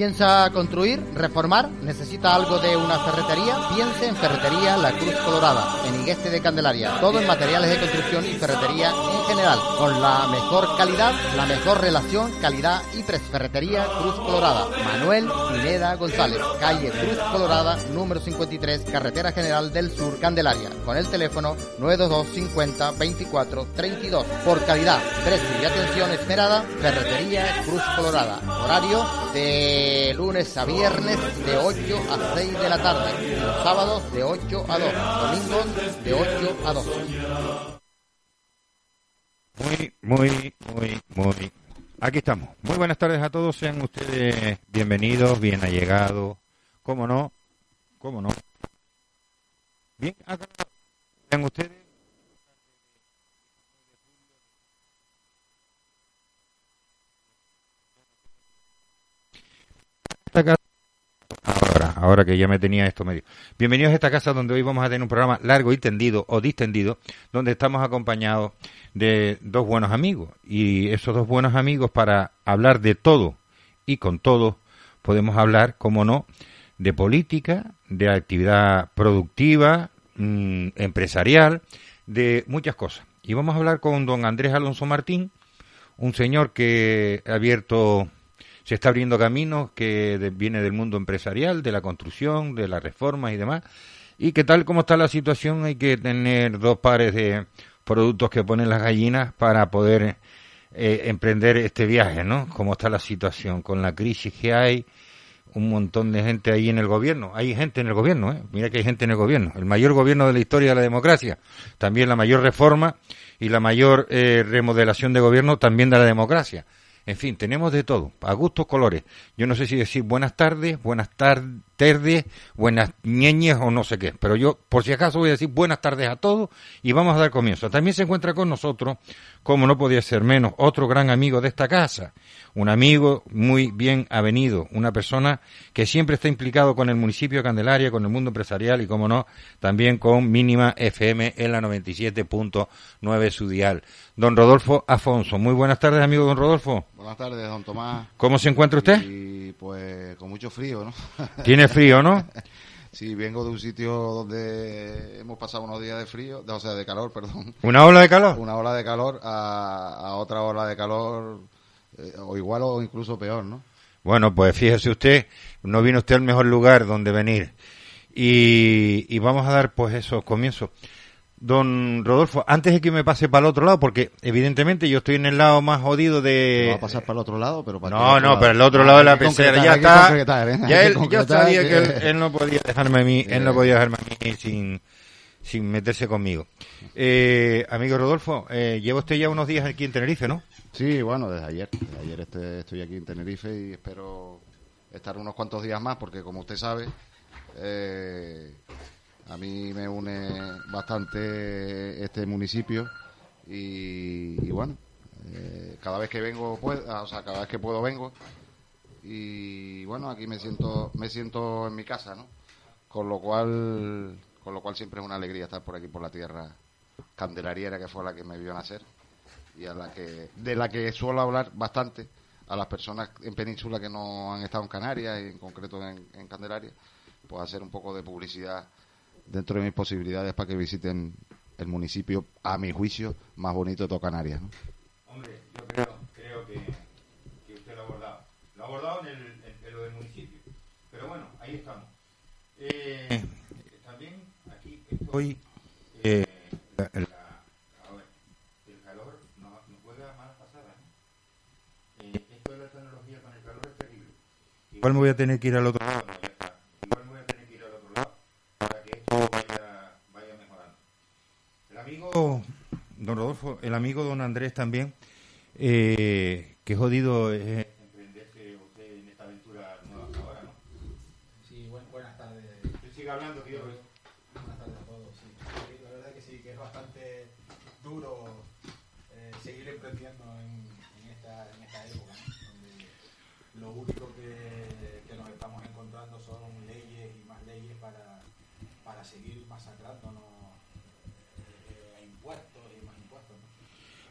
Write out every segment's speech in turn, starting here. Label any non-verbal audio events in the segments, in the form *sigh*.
¿Piensa construir, reformar? ¿Necesita algo de una ferretería? Piense en Ferretería La Cruz Colorada, en Igueste de Candelaria. Todo en materiales de construcción y ferretería en general. Con la mejor calidad, la mejor relación, calidad y precio. Ferretería Cruz Colorada. Manuel Pineda González. Calle Cruz Colorada, número 53, Carretera General del Sur, Candelaria. Con el teléfono 922 50 24 32. Por calidad, precio y atención esperada, Ferretería Cruz Colorada. Horario de lunes a viernes de 8 a 6 de la tarde. Y los sábados de 8 a 2. Domingos de 8 a 2. Muy, muy, muy, muy. Aquí estamos. Muy buenas tardes a todos. Sean ustedes bienvenidos, bien allegados. ¿Cómo no? ¿Cómo no? Bien, acá. Sean ustedes. Esta casa- Ahora, ahora que ya me tenía esto medio. Bienvenidos a esta casa donde hoy vamos a tener un programa largo y tendido o distendido, donde estamos acompañados de dos buenos amigos. Y esos dos buenos amigos para hablar de todo y con todo podemos hablar, como no, de política, de actividad productiva, mm, empresarial, de muchas cosas. Y vamos a hablar con don Andrés Alonso Martín, un señor que ha abierto, se está abriendo caminos, que viene del mundo empresarial, de la construcción, de las reformas y demás, y que tal como está la situación hay que tener dos pares de productos que ponen las gallinas para poder eh, emprender este viaje, ¿no? Como está la situación, con la crisis que hay, un montón de gente ahí en el gobierno. Hay gente en el gobierno, ¿eh? Mira que hay gente en el gobierno. El mayor gobierno de la historia de la democracia. También la mayor reforma y la mayor eh, remodelación de gobierno también de la democracia. En fin, tenemos de todo, a gustos colores. Yo no sé si decir buenas tardes, buenas tar- tardes, buenas ñeñes o no sé qué, pero yo por si acaso voy a decir buenas tardes a todos y vamos a dar comienzo. También se encuentra con nosotros, como no podía ser menos, otro gran amigo de esta casa, un amigo muy bien avenido, una persona que siempre está implicado con el municipio de Candelaria, con el mundo empresarial y, como no, también con Mínima FM en la 97.9 su dial. Don Rodolfo Afonso. Muy buenas tardes, amigo don Rodolfo. Buenas tardes, don Tomás. ¿Cómo se encuentra usted? Y pues con mucho frío, ¿no? Tiene frío, ¿no? *laughs* Sí, vengo de un sitio donde hemos pasado unos días de frío, de- o sea, de calor, perdón. ¿Una ola de calor? Una ola de calor a, a otra ola de calor, eh, o igual o incluso peor, ¿no? Bueno, pues fíjese usted, no vino usted al mejor lugar donde venir. Y, y vamos a dar pues esos comienzos. Don Rodolfo, antes de que me pase para el otro lado, porque evidentemente yo estoy en el lado más jodido de... Va a pasar para el otro lado, pero para No, no, pero el otro lado de la pecera ya está. ¿eh? Ya él, yo sabía que él, no podía dejarme a mí, él no podía dejarme a mí sin, sin meterse conmigo. Eh, amigo Rodolfo, eh, lleva usted ya unos días aquí en Tenerife, ¿no? Sí, bueno, desde ayer. Desde ayer este- estoy aquí en Tenerife y espero estar unos cuantos días más porque, como usted sabe, eh, a mí me une bastante este municipio y, bueno, eh, cada vez que vengo, pues, o sea, cada vez que puedo vengo y bueno, aquí me siento, me siento en mi casa, ¿no? Con lo cual, con lo cual siempre es una alegría estar por aquí por la tierra candelariera que fue la que me vio nacer y a la que de la que suelo hablar bastante a las personas en Península que no han estado en Canarias y en concreto en, en Candelaria pues hacer un poco de publicidad dentro de mis posibilidades para que visiten el municipio a mi juicio más bonito de todo Canarias ¿no? Hombre, yo creo, creo que, que usted lo ha abordado. Lo ha abordado en, el, en- en lo del municipio. Pero bueno, ahí estamos. Eh, también aquí estoy... eh, la- la- a ver, el calor nos, nos juega malas pasadas. ¿no? Eh, esto de la tecnología con el calor es terrible. igual me voy a tener que ir al otro lado. Igual me voy a tener que ir al otro lado para que esto vaya, vaya mejorando. El don Rodolfo, el amigo don Andrés también, eh, que jodido es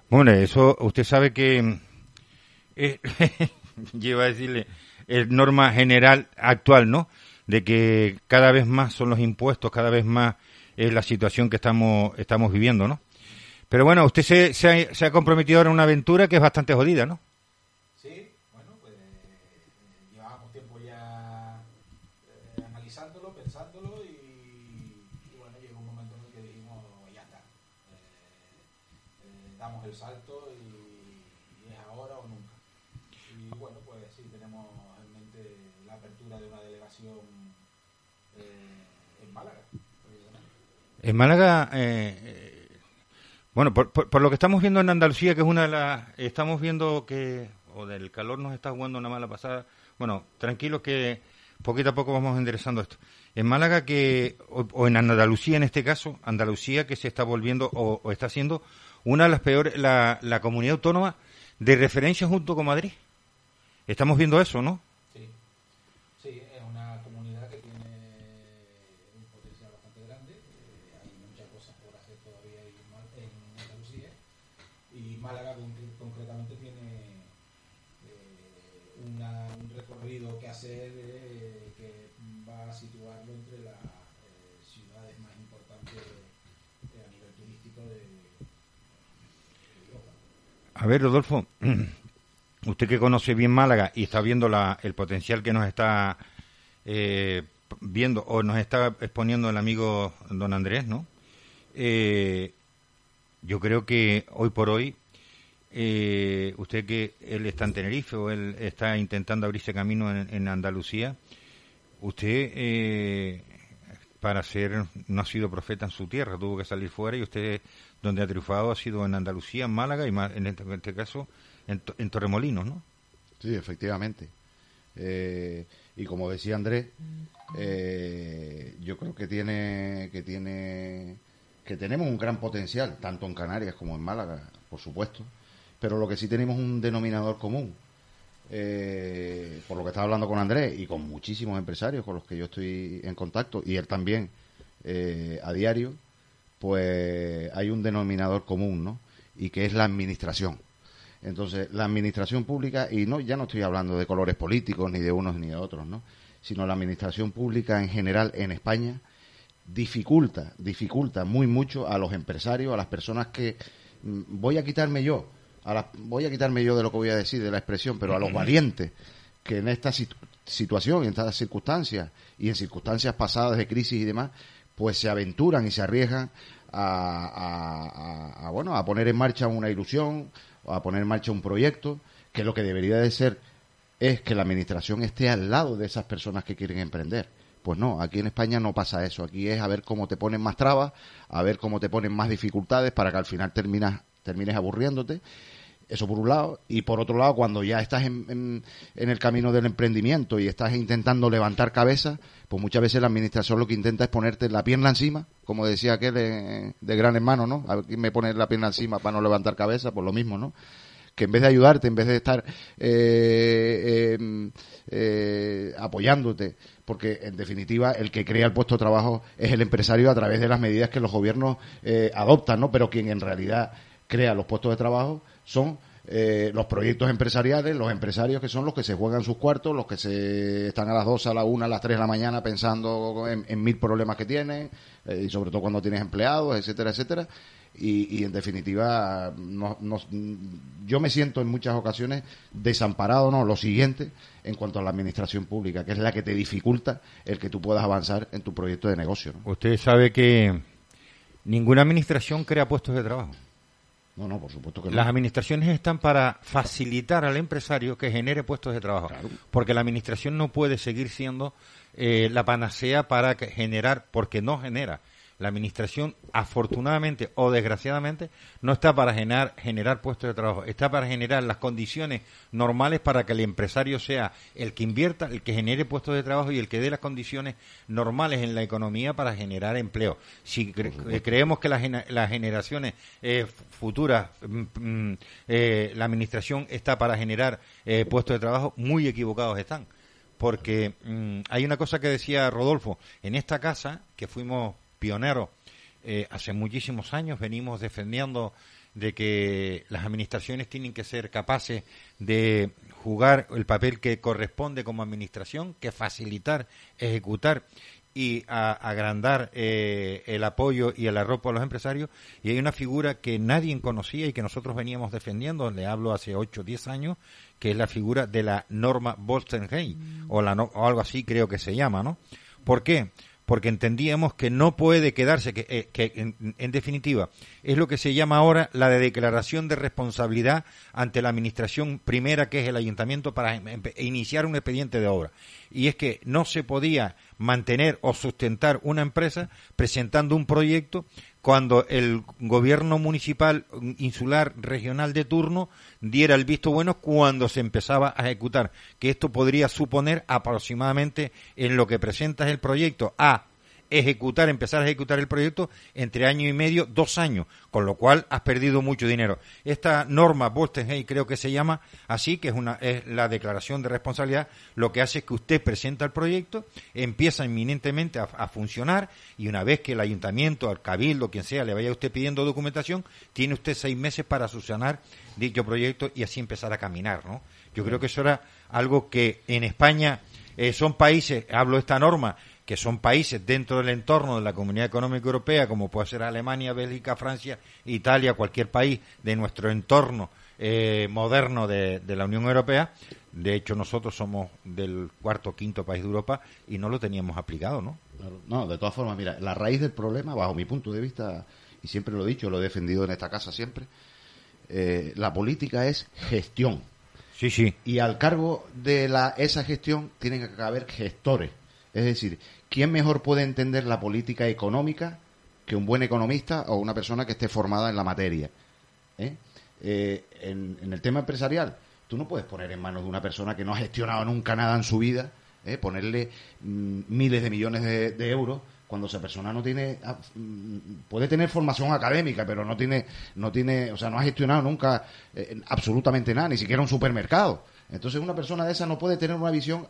Bueno, eso usted sabe que eh, *laughs* lleva a decirle es norma general actual, ¿no? De que cada vez más son los impuestos, cada vez más es la situación que estamos estamos viviendo, ¿no? Pero bueno, usted se, se, ha, se ha comprometido ahora en una aventura que es bastante jodida, ¿no? Sí, bueno, pues eh, llevábamos tiempo ya eh, analizándolo, pensándolo y, y bueno, llegó un momento en el que dijimos, ya está, eh, eh, damos el salto y, es ahora o nunca. Y bueno, pues sí, tenemos en mente la apertura de una delegación eh, en Málaga. En Málaga, eh, eh, bueno, por, por- por lo que estamos viendo en Andalucía, que es una de las, estamos viendo que, o del calor nos está jugando una mala pasada. Bueno, tranquilos que poquito a poco vamos enderezando esto. En Málaga que, o, o en Andalucía en este caso, Andalucía que se está volviendo o, o está siendo una de las peores, la, la comunidad autónoma de referencia junto con Madrid. Estamos viendo eso, ¿no? A ver, Rodolfo, *clears throat* usted que conoce bien Málaga y está viendo la, el potencial que nos está eh, viendo o nos está exponiendo el amigo don Andrés, ¿no? Eh, yo creo que hoy por hoy, eh, usted que él está en Tenerife o él está intentando abrirse camino en, en Andalucía, usted eh, para ser no ha sido profeta en su tierra, tuvo que salir fuera y usted donde ha triunfado ha sido en Andalucía, en Málaga y en, este, en este caso en Torremolinos, ¿no? Sí, efectivamente. Eh, y como decía Andrés, eh, yo creo que tiene, que tiene, que tenemos un gran potencial, tanto en Canarias como en Málaga, por supuesto. Pero lo que sí tenemos un denominador común, eh, por lo que estaba hablando con Andrés y con muchísimos empresarios con los que yo estoy en contacto y él también eh, a diario, pues hay un denominador común, ¿no? Y que es la administración. Entonces, la administración pública, y no ya no estoy hablando de colores políticos ni de unos ni de otros, ¿no? Sino la administración pública en general en España dificulta, dificulta muy mucho a los empresarios, a las personas que mm, voy a quitarme yo, a la- voy a quitarme yo de lo que voy a decir, de la expresión, pero a los valientes que en esta situ- situación, en estas circunstancias y en circunstancias pasadas de crisis y demás, pues se aventuran y se arriesgan a, a- a- a, bueno a poner en marcha una ilusión o a poner en marcha un proyecto que lo que debería de ser es que la administración esté al lado de esas personas que quieren emprender. Pues no, aquí en España no pasa eso. Aquí es a ver cómo te ponen más trabas, a ver cómo te ponen más dificultades para que al final terminas, termines aburriéndote. Eso por un lado. Y por otro lado, cuando ya estás en, en- el camino del emprendimiento y estás intentando levantar cabeza, pues muchas veces la administración lo que intenta es ponerte la pierna encima, como decía aquel de, de gran hermano, ¿no? A ver quién me pone la pierna encima para no levantar cabeza, pues lo mismo, ¿no? que en vez de ayudarte, en vez de estar eh, eh, eh, apoyándote, porque en definitiva el que crea el puesto de trabajo es el empresario a través de las medidas que los gobiernos eh, adoptan, ¿no? Pero quien en realidad crea los puestos de trabajo son eh, los proyectos empresariales, los empresarios que son los que se juegan sus cuartos, los que se están a las 2, a la 1, a las 3 de la mañana pensando en, mil problemas que tienen, eh, y sobre todo cuando tienes empleados, etcétera, etcétera. Y, en definitiva, no- no- yo me siento en muchas ocasiones desamparado, ¿no? Lo siguiente, en cuanto a la administración pública, que es la que te dificulta el que tú puedas avanzar en tu proyecto de negocio. Usted sabe que ninguna administración crea puestos de trabajo. No, no, por supuesto que no. Las administraciones están para facilitar al empresario que genere puestos de trabajo, Claro. porque la administración no puede seguir siendo eh, la panacea para que- generar, porque no genera. La administración, afortunadamente o desgraciadamente, no está para generar, generar puestos de trabajo, está para generar las condiciones normales para que el empresario sea el que invierta, el que genere puestos de trabajo y el que dé las condiciones normales en la economía para generar empleo. Si cre- eh, creemos que las generaciones eh, futuras, mm, mm, eh, la administración está para generar eh, puestos de trabajo, muy equivocados están. Porque mm, hay una cosa que decía Rodolfo, en esta casa, que fuimos pioneros eh, hace muchísimos años, venimos defendiendo de que las administraciones tienen que ser capaces de jugar el papel que corresponde como administración, que facilitar, ejecutar y a- agrandar eh, el apoyo y el arropo a los empresarios. Y hay una figura que nadie conocía y que nosotros veníamos defendiendo, le hablo hace 8 o 10 años, que es la figura de la norma Bolstenheim, o, la no- o algo así creo que se llama, ¿no? ¿Por qué? Porque entendíamos que no puede quedarse, que, eh, que en, en definitiva es lo que se llama ahora la de declaración de responsabilidad ante la administración primera, que es el ayuntamiento, para em- empe- iniciar un expediente de obra. Y es que no se podía mantener o sustentar una empresa presentando un proyecto cuando el gobierno municipal, insular, regional de turno diera el visto bueno cuando se empezaba a ejecutar, que esto podría suponer aproximadamente en lo que presentas el proyecto a ejecutar, empezar a ejecutar el proyecto entre año y medio, dos años, con lo cual has perdido mucho dinero. Esta norma Bolstenheim creo que se llama así, que es una es la declaración de responsabilidad, lo que hace es que usted presenta el proyecto, empieza inminentemente a, funcionar y una vez que el ayuntamiento, al cabildo, quien sea, le vaya usted pidiendo documentación, tiene usted seis meses para solucionar dicho proyecto y así empezar a caminar, ¿no? Yo creo que eso era algo que en España eh, son países, hablo esta norma, que son países dentro del entorno de la Comunidad Económica Europea, como puede ser Alemania, Bélgica, Francia, Italia, cualquier país de nuestro entorno eh, moderno de, de la Unión Europea. De hecho, nosotros somos del cuarto o quinto país de Europa y no lo teníamos aplicado, ¿no? Claro. No, de todas formas, mira, la raíz del problema, bajo mi punto de vista, y siempre lo he dicho, lo he defendido en esta casa siempre, eh, la política es gestión. Sí, sí. Y al cargo de la, esa gestión tienen que haber gestores. Es decir, ¿quién mejor puede entender la política económica que un buen economista o una persona que esté formada en la materia? ¿Eh? Eh, en, el tema empresarial, tú no puedes poner en manos de una persona que no ha gestionado nunca nada en su vida, ¿eh? ponerle mm, miles de millones de, de euros cuando esa persona no tiene ah, mm, puede tener formación académica pero no tiene no tiene o sea no ha gestionado nunca absolutamente nada ni siquiera un supermercado entonces una persona de esa no puede tener una visión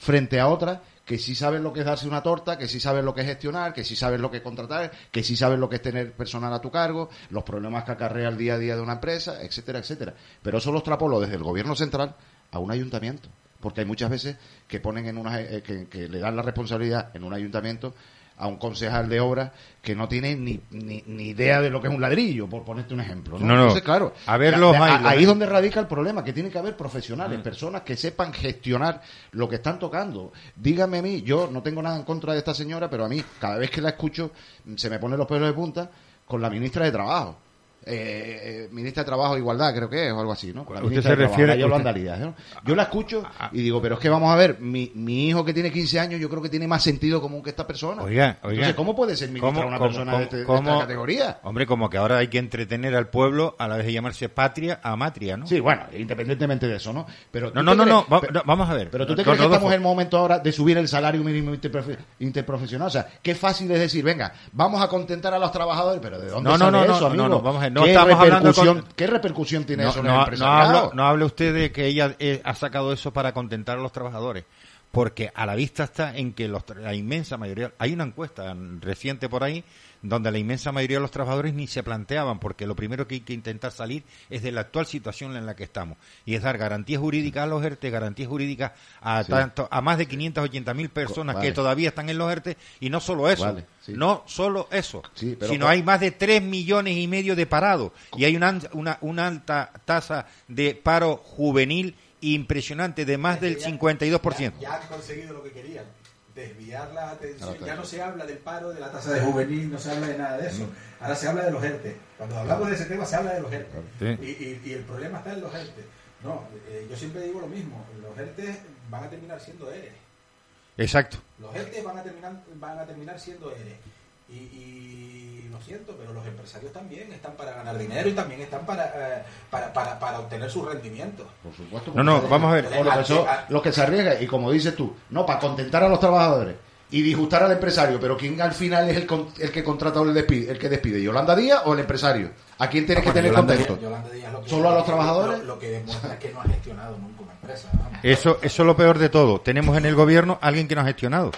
frente a otra que sí saben lo que es darse una torta, que sí saben lo que es gestionar, que sí saben lo que es contratar, que sí saben lo que es tener personal a tu cargo, los problemas que acarrea el día a día de una empresa, etcétera, etcétera. Pero eso lo extrapolo desde el gobierno central a un ayuntamiento, porque hay muchas veces que ponen en una, eh, que, que le dan la responsabilidad en un ayuntamiento a un concejal de obra que no tiene ni, ni, ni idea de lo que es un ladrillo, por ponerte un ejemplo. ¿no? No, no. Entonces, claro, A ver los a- ahí ¿eh? es donde radica el problema, que tiene que haber profesionales, Mm. personas que sepan gestionar lo que están tocando. Dígame a mí, yo no tengo nada en contra de esta señora, pero a mí, cada vez que la escucho, se me ponen los pelos de punta con la ministra de Trabajo. Eh, eh, ministra de Trabajo e Igualdad, creo que es, o algo así, ¿no? Usted se Trabajo, refiere- Yolanda usted- Ah. Yo la escucho y digo, pero es que vamos a ver, mi, mi hijo que tiene 15 años, yo creo que tiene más sentido común que esta persona. Oiga, oiga. Entonces, ¿cómo puede ser ministra ¿Cómo- una cómo- persona cómo- de, este- de esta categoría? Hombre, como que ahora hay que entretener al pueblo a la vez de llamarse patria a matria, ¿no? Sí, bueno, independientemente de eso, ¿no? Pero No, ¿tú no, no, crees- no, va- pero- no, vamos a ver. Pero tú te crees que estamos en el momento ahora de subir el salario mínimo interprofe- interprofesional. O sea, qué fácil es decir, venga, vamos a contentar a los trabajadores, pero ¿de dónde No, sale no, no, eso, no, amigo? no, vamos a no ¿Qué estamos hablando con- ¿Qué repercusión tiene no, eso en el no, no, empresariado? hablo, no hable usted de que ella eh, ha sacado eso para contentar a los trabajadores, porque a la vista está en que los, la inmensa mayoría, hay una encuesta reciente por ahí, donde la inmensa mayoría de los trabajadores ni se planteaban, porque lo primero que hay que intentar salir es de la actual situación en la que estamos, y es dar garantías jurídicas a los ERTE, garantías jurídicas a, Sí. tanto, a más de 580 mil personas Vale. que todavía están en los ERTE, y no solo eso, Vale, sí. no solo eso, Sí, pero sino hay más de 3 millones y medio de parados y hay una, una, una alta tasa de paro juvenil impresionante de más del 52%. Ya, ya han conseguido lo que querían. desviar la atención. La Ya no se habla del paro, de la tasa de juvenil, no se habla de nada de eso. Ahora se habla de los ERTE. Cuando hablamos de ese tema se habla de los ERTE. Sí. Y, y- y el problema está en los ERTE. No, eh, yo siempre digo lo mismo. Los ERTE van a terminar siendo ERE. Exacto. Los ERTE van a terminar, van a terminar siendo ERE. Y, y lo siento, pero los empresarios también están para ganar dinero y también están para, eh, para, para, para obtener sus rendimientos. Por supuesto. No, no, vamos a ver. o lo que, son- los que se arriesgan, y como dices tú, no, para contentar a los trabajadores y disgustar al empresario, pero ¿quién al final es el, con- el que contrata o el, despide, el que despide? ¿Yolanda Díaz o el empresario? ¿A quién tienes que Bueno, tener Yolanda contento? Díaz- Yolanda Díaz lo que- ¿Solo a los trabajadores? Lo, lo que demuestra es que no ha gestionado nunca empresa. vamos. Eso, eso es lo peor de todo. Tenemos en el gobierno alguien que nos ha gestionado.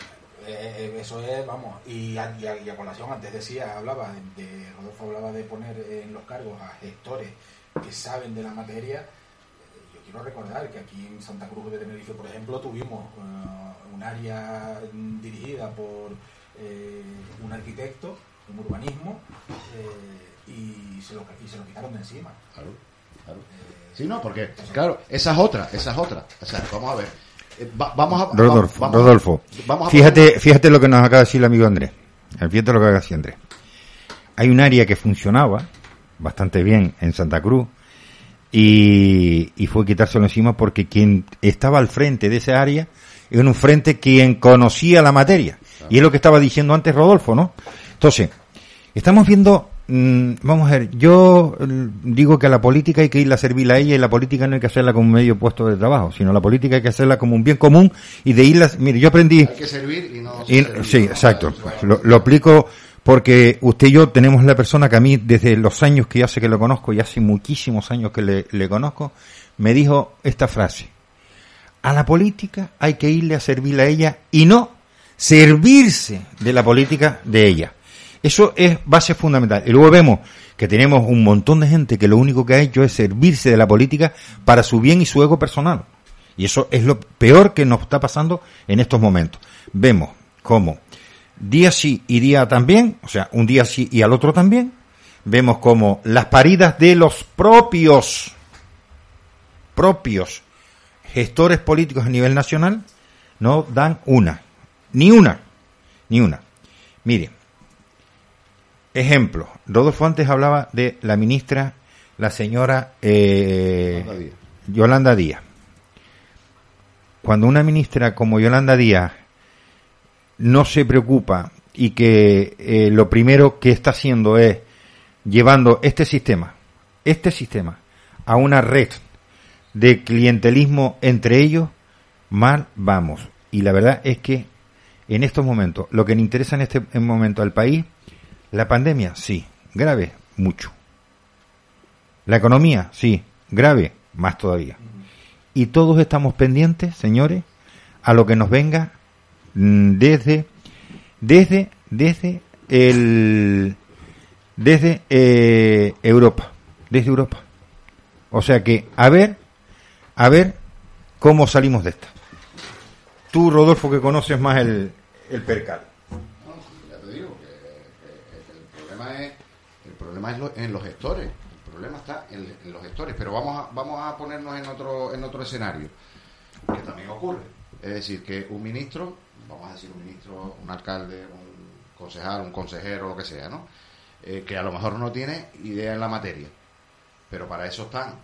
Eh, eh, eso es, vamos, y a, y a- y a colación, antes decía, hablaba de, de- Rodolfo hablaba de poner en los cargos a gestores que saben de la materia. Eh, Yo quiero recordar que aquí en Santa Cruz de Tenerife, por ejemplo, tuvimos eh, un área dirigida por eh, un arquitecto, un urbanismo, eh, y, se lo, y se lo quitaron de encima. Claro, claro. Sí, no, porque, claro, esa es otra, esa es otra. O sea, vamos a ver. Eh, va- vamos a. Rodolfo, vamos Rodolfo. Vamos a Fíjate, fíjate lo que nos acaba de decir el amigo Andrés. Fíjate lo que acaba de decir Andrés. Hay un área que funcionaba bastante bien en Santa Cruz y, y fue quitárselo encima porque quien estaba al frente de esa área era un frente quien conocía la materia. Y es lo que estaba diciendo antes Rodolfo, ¿no? Entonces, estamos viendo, vamos a ver, yo mm, digo que a la política hay que irla a servir a ella y la política no hay que hacerla como un medio puesto de trabajo, sino la política hay que hacerla como un bien común y de irla, mire, yo aprendí, Hay que servir y no. y- servir, sí, ¿no? exacto. Bueno, Lo, lo aplico porque usted y yo tenemos la persona que a mí, desde los años que ya sé que lo conozco, y hace muchísimos años que le, le conozco, me dijo esta frase. A la política hay que irle a servir a ella y no servirse de la política de ella. Eso es base fundamental. Y luego vemos que tenemos un montón de gente que lo único que ha hecho es servirse de la política para su bien y su ego personal. Y eso es lo peor que nos está pasando en estos momentos. Vemos cómo día sí y día también, o sea, un día sí y al otro también, vemos como las paridas de los propios, propios gestores políticos a nivel nacional no dan una, ni una, ni una. Mire, ejemplo, Rodolfo antes hablaba de la ministra, la señora eh, Yolanda Díaz. Yolanda Díaz. Cuando una ministra como Yolanda Díaz no se preocupa y que eh, lo primero que está haciendo es llevando este sistema, este sistema, a una red de clientelismo entre ellos, mal vamos. Y la verdad es que en estos momentos, lo que le interesa en este momento al país, la pandemia, sí, grave, mucho. La economía, sí, grave, más todavía. Y todos estamos pendientes, señores, a lo que nos venga mm, desde, desde, desde el, desde eh, Europa, desde Europa. O sea que, a ver, a ver cómo salimos de esta. Tú, Rodolfo, que conoces más el, el percal. Ya te digo que, que- que el problema es el problema es lo- en los gestores. El problema está en, los gestores. Pero vamos a, vamos a ponernos en otro en otro escenario que también ocurre. Es decir, que un ministro, vamos a decir un ministro, un alcalde, un concejal, un consejero, lo que sea, ¿no? Eh, que a lo mejor no tiene idea en la materia. Pero para eso están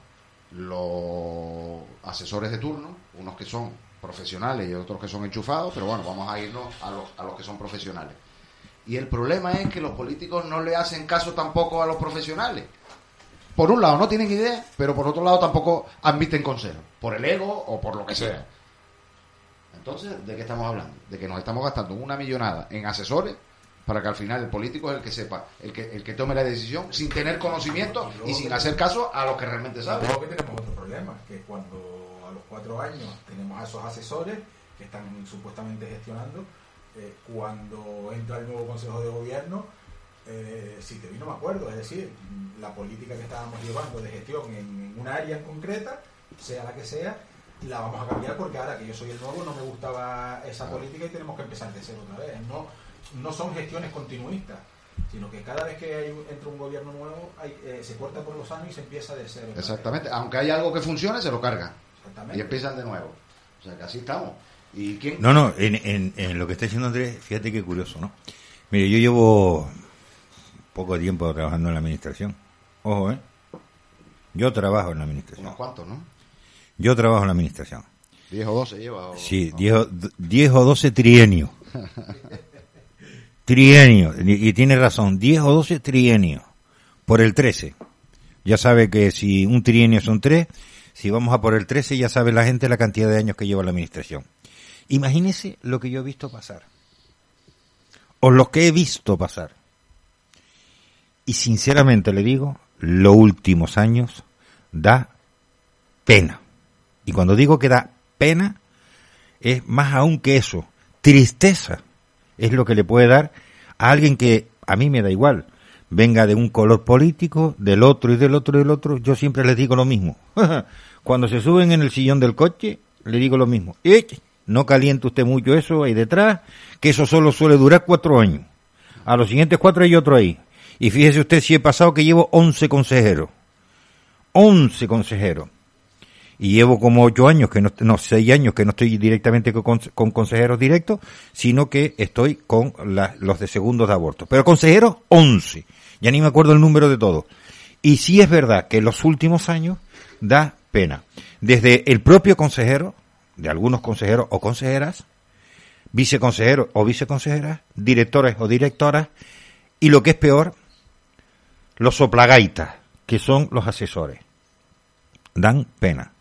los asesores de turno, unos que son profesionales y otros que son enchufados, pero bueno, vamos a irnos a los, a los que son profesionales. Y el problema es que los políticos no le hacen caso tampoco a los profesionales. Por un lado no tienen idea, pero por otro lado tampoco admiten consejo, por el ego o por lo que sea. Entonces, ¿de qué estamos hablando? De que nos estamos gastando una millonada en asesores para que al final el político es el que sepa, el que, el que tome la decisión sin tener conocimiento y sin hacer caso a los que realmente saben. Luego que tenemos otro problema, que cuando a los cuatro años tenemos a esos asesores que están supuestamente gestionando, eh, cuando entra el nuevo Consejo de Gobierno, eh, si te vi no me acuerdo, es decir, la política que estábamos llevando de gestión en, en una área en concreta, sea la que sea, la vamos a cambiar porque ahora que yo soy el nuevo no me gustaba esa política y tenemos que empezar de cero otra vez. No, no son gestiones continuistas, sino que cada vez que hay, un- entra un gobierno nuevo hay, eh, se corta por los años y se empieza de cero. Exactamente, aunque hay algo que funcione, se lo cargan y empiezan de nuevo. O sea que así estamos. Y, ¿Y quién? No, no, en, en, en lo que está diciendo Andrés, fíjate qué curioso, ¿no? Mire, yo llevo poco tiempo trabajando en la administración. Ojo, ¿eh? Yo trabajo en la administración. Unos cuantos, ¿no? Yo trabajo en la administración. 10 o 12 lleva. o- Sí, no. 10 o- 10 o 12 trienios. trienios. Y, y tiene razón, 10 o 12 trienios. Por el 13. Ya sabe que si un trienio son 3, si vamos a por el 13 ya sabe la gente la cantidad de años que lleva la administración. Imagínese lo que yo he visto pasar. O lo que he visto pasar. Y sinceramente le digo, los últimos años da pena. Y cuando digo que da pena, es más aún que eso. Tristeza es lo que le puede dar a alguien que a mí me da igual. Venga de un color político, del otro y del otro y del otro. Yo siempre les digo lo mismo. *laughs* Cuando se suben en el sillón del coche, le digo lo mismo. "Ech, no caliente usted mucho eso ahí detrás, que eso solo suele durar cuatro años. A los siguientes cuatro hay otro ahí. Y fíjese usted si he pasado que llevo 11 consejeros. 11 consejeros y llevo como ocho años que no, no seis años que no estoy directamente con, con consejeros directos, sino que estoy con los de segundos de aborto. Pero consejeros, once. Ya ni me acuerdo el número de todos. Y sí es verdad que en los últimos años da pena. Desde el propio consejero, de algunos consejeros o consejeras, viceconsejeros o viceconsejeras, directores o directoras, y lo que es peor, los soplagaitas, que son los asesores. Dan pena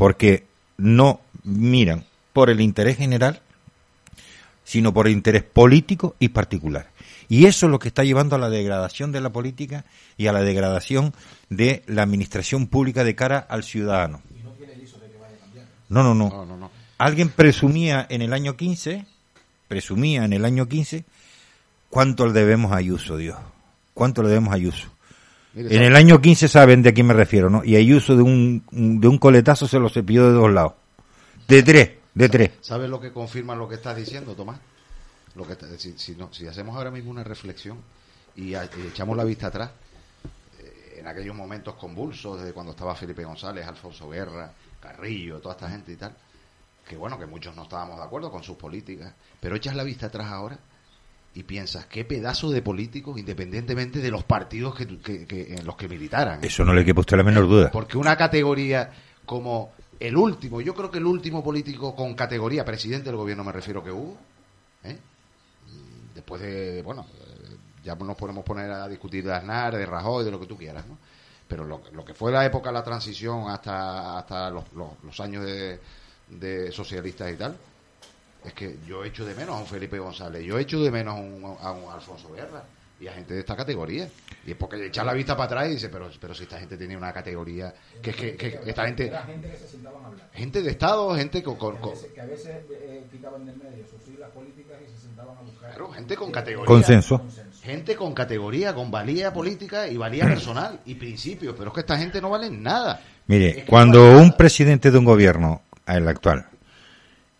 porque no miran por el interés general, sino por el interés político y particular. Y eso es lo que está llevando a la degradación de la política y a la degradación de la administración pública de cara al ciudadano. No, no, no. No. Alguien presumía en el año 15, presumía en el año 15, cuánto le debemos a Ayuso, Dios. ¿Cuánto le debemos a Ayuso? Mire, En ¿sabe- el año 15 saben de quién me refiero, ¿no? Y Ayuso de un, de un coletazo se lo cepilló de dos lados. De tres, de tres. ¿Sabes lo que confirma lo que estás diciendo, Tomás? Lo que si, si no- si hacemos ahora mismo una reflexión y, a- y echamos la vista atrás, eh, en aquellos momentos convulsos, desde cuando estaba Felipe González, Alfonso Guerra, Carrillo, toda esta gente y tal, que bueno, que muchos no estábamos de acuerdo con sus políticas, pero echas la vista atrás ahora y piensas qué pedazo de políticos, independientemente de los partidos que, que- que- en los que militaran. Eso no le quepa usted la menor duda. Porque una categoría como el último, yo creo que el último político con categoría, presidente del gobierno me refiero que hubo, ¿eh? Después de, bueno, eh, ya nos podemos poner a discutir de Aznar, de Rajoy, de lo que tú quieras, ¿no? Pero lo, lo que fue la época de la transición hasta, hasta los, los- los años de, de socialistas y tal, es que yo echo de menos a un Felipe González, yo echo de menos a un, a un Alfonso Guerra y a gente de esta categoría. Y es porque echar la vista para atrás y dice, pero, pero si esta gente tiene una categoría, que es que, que esta gente, Era gente que se sentaban a hablar. gente de Estado, gente con, con- Que a con- veces, que a veces eh, quitaban del medio sus siglas políticas y se sentaban a buscar. claro, gente con categoría. Consenso. Gente con categoría, con valía política y valía personal y principios, pero es que esta gente no vale nada. Es Mire, no cuando vale un nada. presidente de un gobierno, el actual,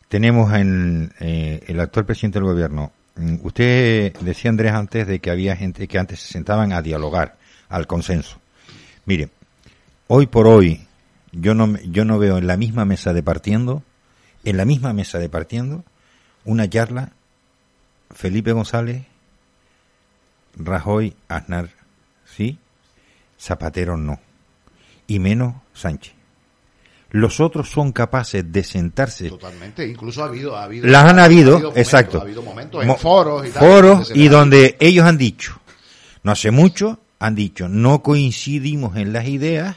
tenemos en eh, el actual presidente del gobierno, mm, usted decía Andrés antes de que había gente que antes se sentaban a dialogar, al consenso. Mire, hoy por hoy yo no yo no veo en la misma mesa de partiendo, en la misma mesa de partiendo, una charla Felipe González, Rajoy, Aznar, sí, Zapatero no, y menos Sánchez. Los otros son capaces de sentarse Totalmente, incluso ha habido... Ha habido las han habido, momentos, exacto. Ha habido momentos en Mo- foros y tal. foros y donde ellos han dicho, no hace mucho, han dicho, no coincidimos en las ideas,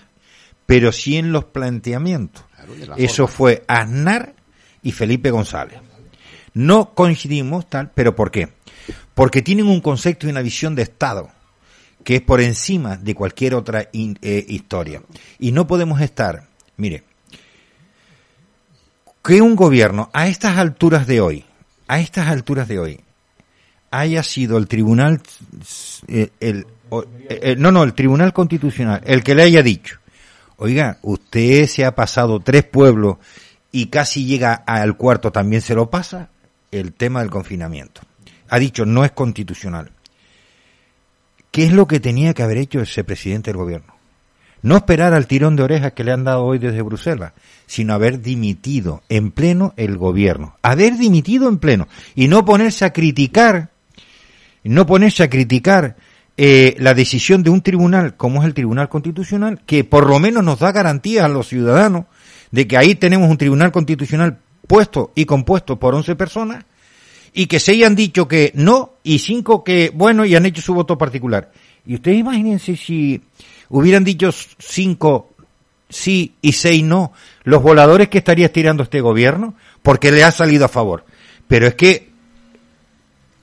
pero sí en los planteamientos. Claro, Eso forma. fue Aznar y Felipe González. No coincidimos tal, pero ¿por qué? Porque tienen un concepto y una visión de Estado que es por encima de cualquier otra in- eh, historia. Y no podemos estar, mire, que un gobierno a estas alturas de hoy, a estas alturas de hoy, haya sido el tribunal, eh, el, eh, no, no, el tribunal constitucional, el que le haya dicho, oiga, usted se ha pasado tres pueblos y casi llega al cuarto también se lo pasa, el tema del confinamiento. Ha dicho, no es constitucional. ¿Qué es lo que tenía que haber hecho ese presidente del gobierno? no esperar al tirón de orejas que le han dado hoy desde Bruselas, sino haber dimitido en pleno el gobierno. Haber dimitido en pleno. Y no ponerse a criticar, no ponerse a criticar eh, la decisión de un tribunal como es el Tribunal Constitucional, que por lo menos nos da garantías a los ciudadanos de que ahí tenemos un Tribunal Constitucional puesto y compuesto por 11 personas y que se hayan dicho que no y cinco que bueno y han hecho su voto particular. Y ustedes imagínense si hubieran dicho cinco sí y seis no, los voladores que estaría estirando este gobierno porque le ha salido a favor. Pero es que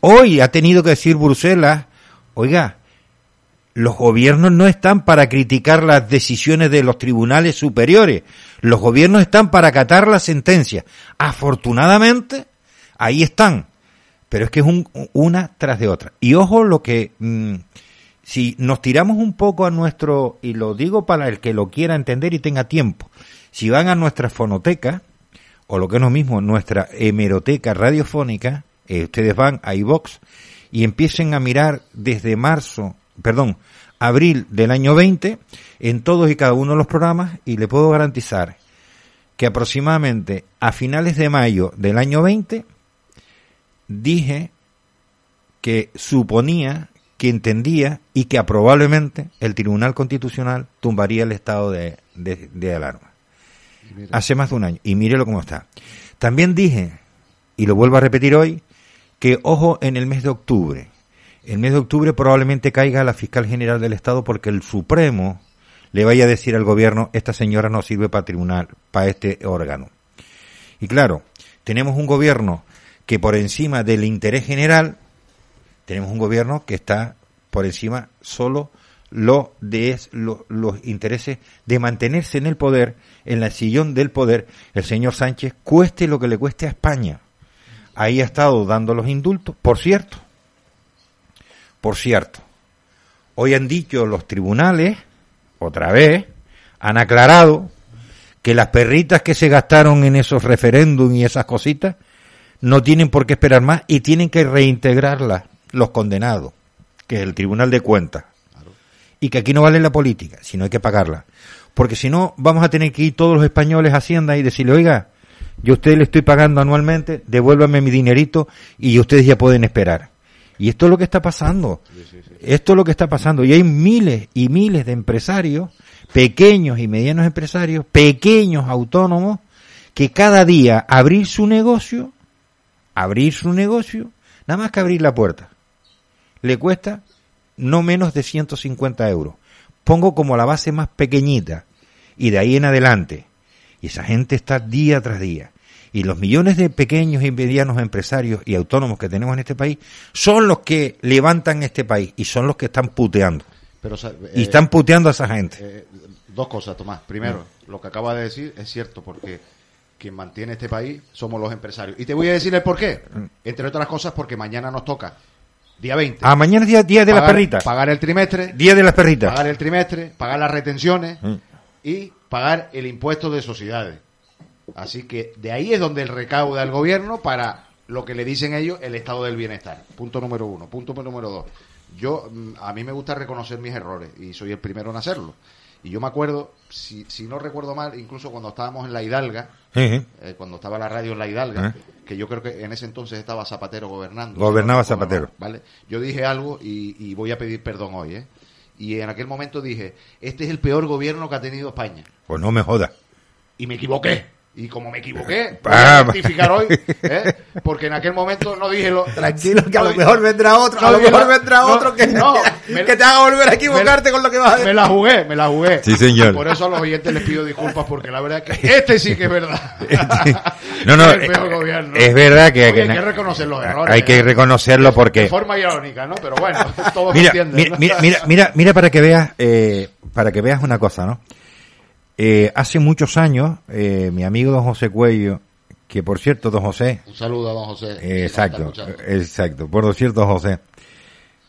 hoy ha tenido que decir Bruselas, oiga, los gobiernos no están para criticar las decisiones de los tribunales superiores, los gobiernos están para acatar la sentencia. Afortunadamente, ahí están, pero es que es un, una tras de otra. Y ojo lo que, mm, si nos tiramos un poco a nuestro, y lo digo para el que lo quiera entender y tenga tiempo, si van a nuestra fonoteca, o lo que es lo mismo, nuestra hemeroteca radiofónica, eh, ustedes van a iVox y empiecen a mirar desde marzo, perdón, abril del año 20, en todos y cada uno de los programas, y le puedo garantizar que aproximadamente a finales de mayo del año 20, dije que suponía, que entendía y que probablemente el Tribunal Constitucional tumbaría el estado de, de, alarma. Hace más de un año. Y mírelo cómo está. También dije, y lo vuelvo a repetir hoy, que ojo en el mes de octubre. El mes de octubre probablemente caiga la fiscal general del Estado porque el Supremo le vaya a decir al gobierno, esta señora no sirve para tribunal, para este órgano. Y claro, tenemos un gobierno que por encima del interés general, tenemos un gobierno que está por encima solo lo de los intereses de mantenerse en el poder, en la sillón del poder, el señor Sánchez, cueste lo que le cueste a España. Ahí ha estado dando los indultos, por cierto, por cierto, hoy han dicho los tribunales, otra vez, han aclarado que las perritas que se gastaron en esos referéndums y esas cositas no tienen por qué esperar más y tienen que reintegrarla los condenados, que es el Tribunal de Cuentas. Y que aquí no vale la política, sino hay que pagarla. Porque si no, vamos a tener que ir todos los españoles a Hacienda y decirle, oiga, yo a usted le estoy pagando anualmente, devuélvame mi dinerito y ustedes ya pueden esperar. Y esto es lo que está pasando. Esto es lo que está pasando. Y hay miles y miles de empresarios, pequeños y medianos empresarios, pequeños autónomos, que cada día abrir su negocio abrir su negocio, nada más que abrir la puerta. Le cuesta no menos de 150 euros. Pongo como la base más pequeñita y de ahí en adelante. Y esa gente está día tras día. Y los millones de pequeños y medianos empresarios y autónomos que tenemos en este país son los que levantan este país y son los que están puteando. Pero, y están puteando a esa gente. Eh, dos cosas, Tomás. Primero, lo que acaba de decir es cierto, porque quien mantiene este país somos los empresarios. Y te voy a decir el por qué. Entre otras cosas, porque mañana nos toca. Día 20. Ah, mañana es día, de las perritas. Pagar el trimestre. Día de las perritas. Pagar el trimestre, pagar las retenciones mm. y pagar el impuesto de sociedades. Así que de ahí es donde el recauda el gobierno para lo que le dicen ellos el estado del bienestar. Punto número uno. Punto número dos. Yo, mm, a mí me gusta reconocer mis errores y soy el primero en hacerlo. Y yo me acuerdo, si, si no recuerdo mal, incluso cuando estábamos en La Hidalga, eh, cuando estaba la radio en La Hidalga, que yo creo que en ese entonces estaba Zapatero gobernando. Gobernaba Zapatero. ¿vale? Yo dije algo y, y, voy a pedir perdón hoy. ¿eh? Y en aquel momento dije, este es el peor gobierno que ha tenido España. Pues no me jodas. Y me equivoqué. Y como me equivoqué, voy a rectificar hoy, ¿eh? porque en aquel momento no dije lo. Tranquilo, que a lo mejor vendrá otro, a lo mejor vendrá otro que, no, *laughs* que te haga volver a equivocarte con lo que vas a decir. Me la jugué, me la jugué. Sí, señor. Por eso a los oyentes les pido disculpas, porque la verdad es que este sí que es verdad. *laughs* no, no, es, es, verdad que, hay que reconocer los errores. Hay que ¿eh? reconocerlo porque. De forma irónica, ¿no? Pero bueno, *laughs* todos mira, mira, mira, mira, mira, para que veas, eh, para que veas una cosa, ¿no? Eh, hace muchos años, eh, mi amigo don José Cuello, que por cierto, don José. Un saludo a don José. Eh, exacto, exacto. Por cierto, José.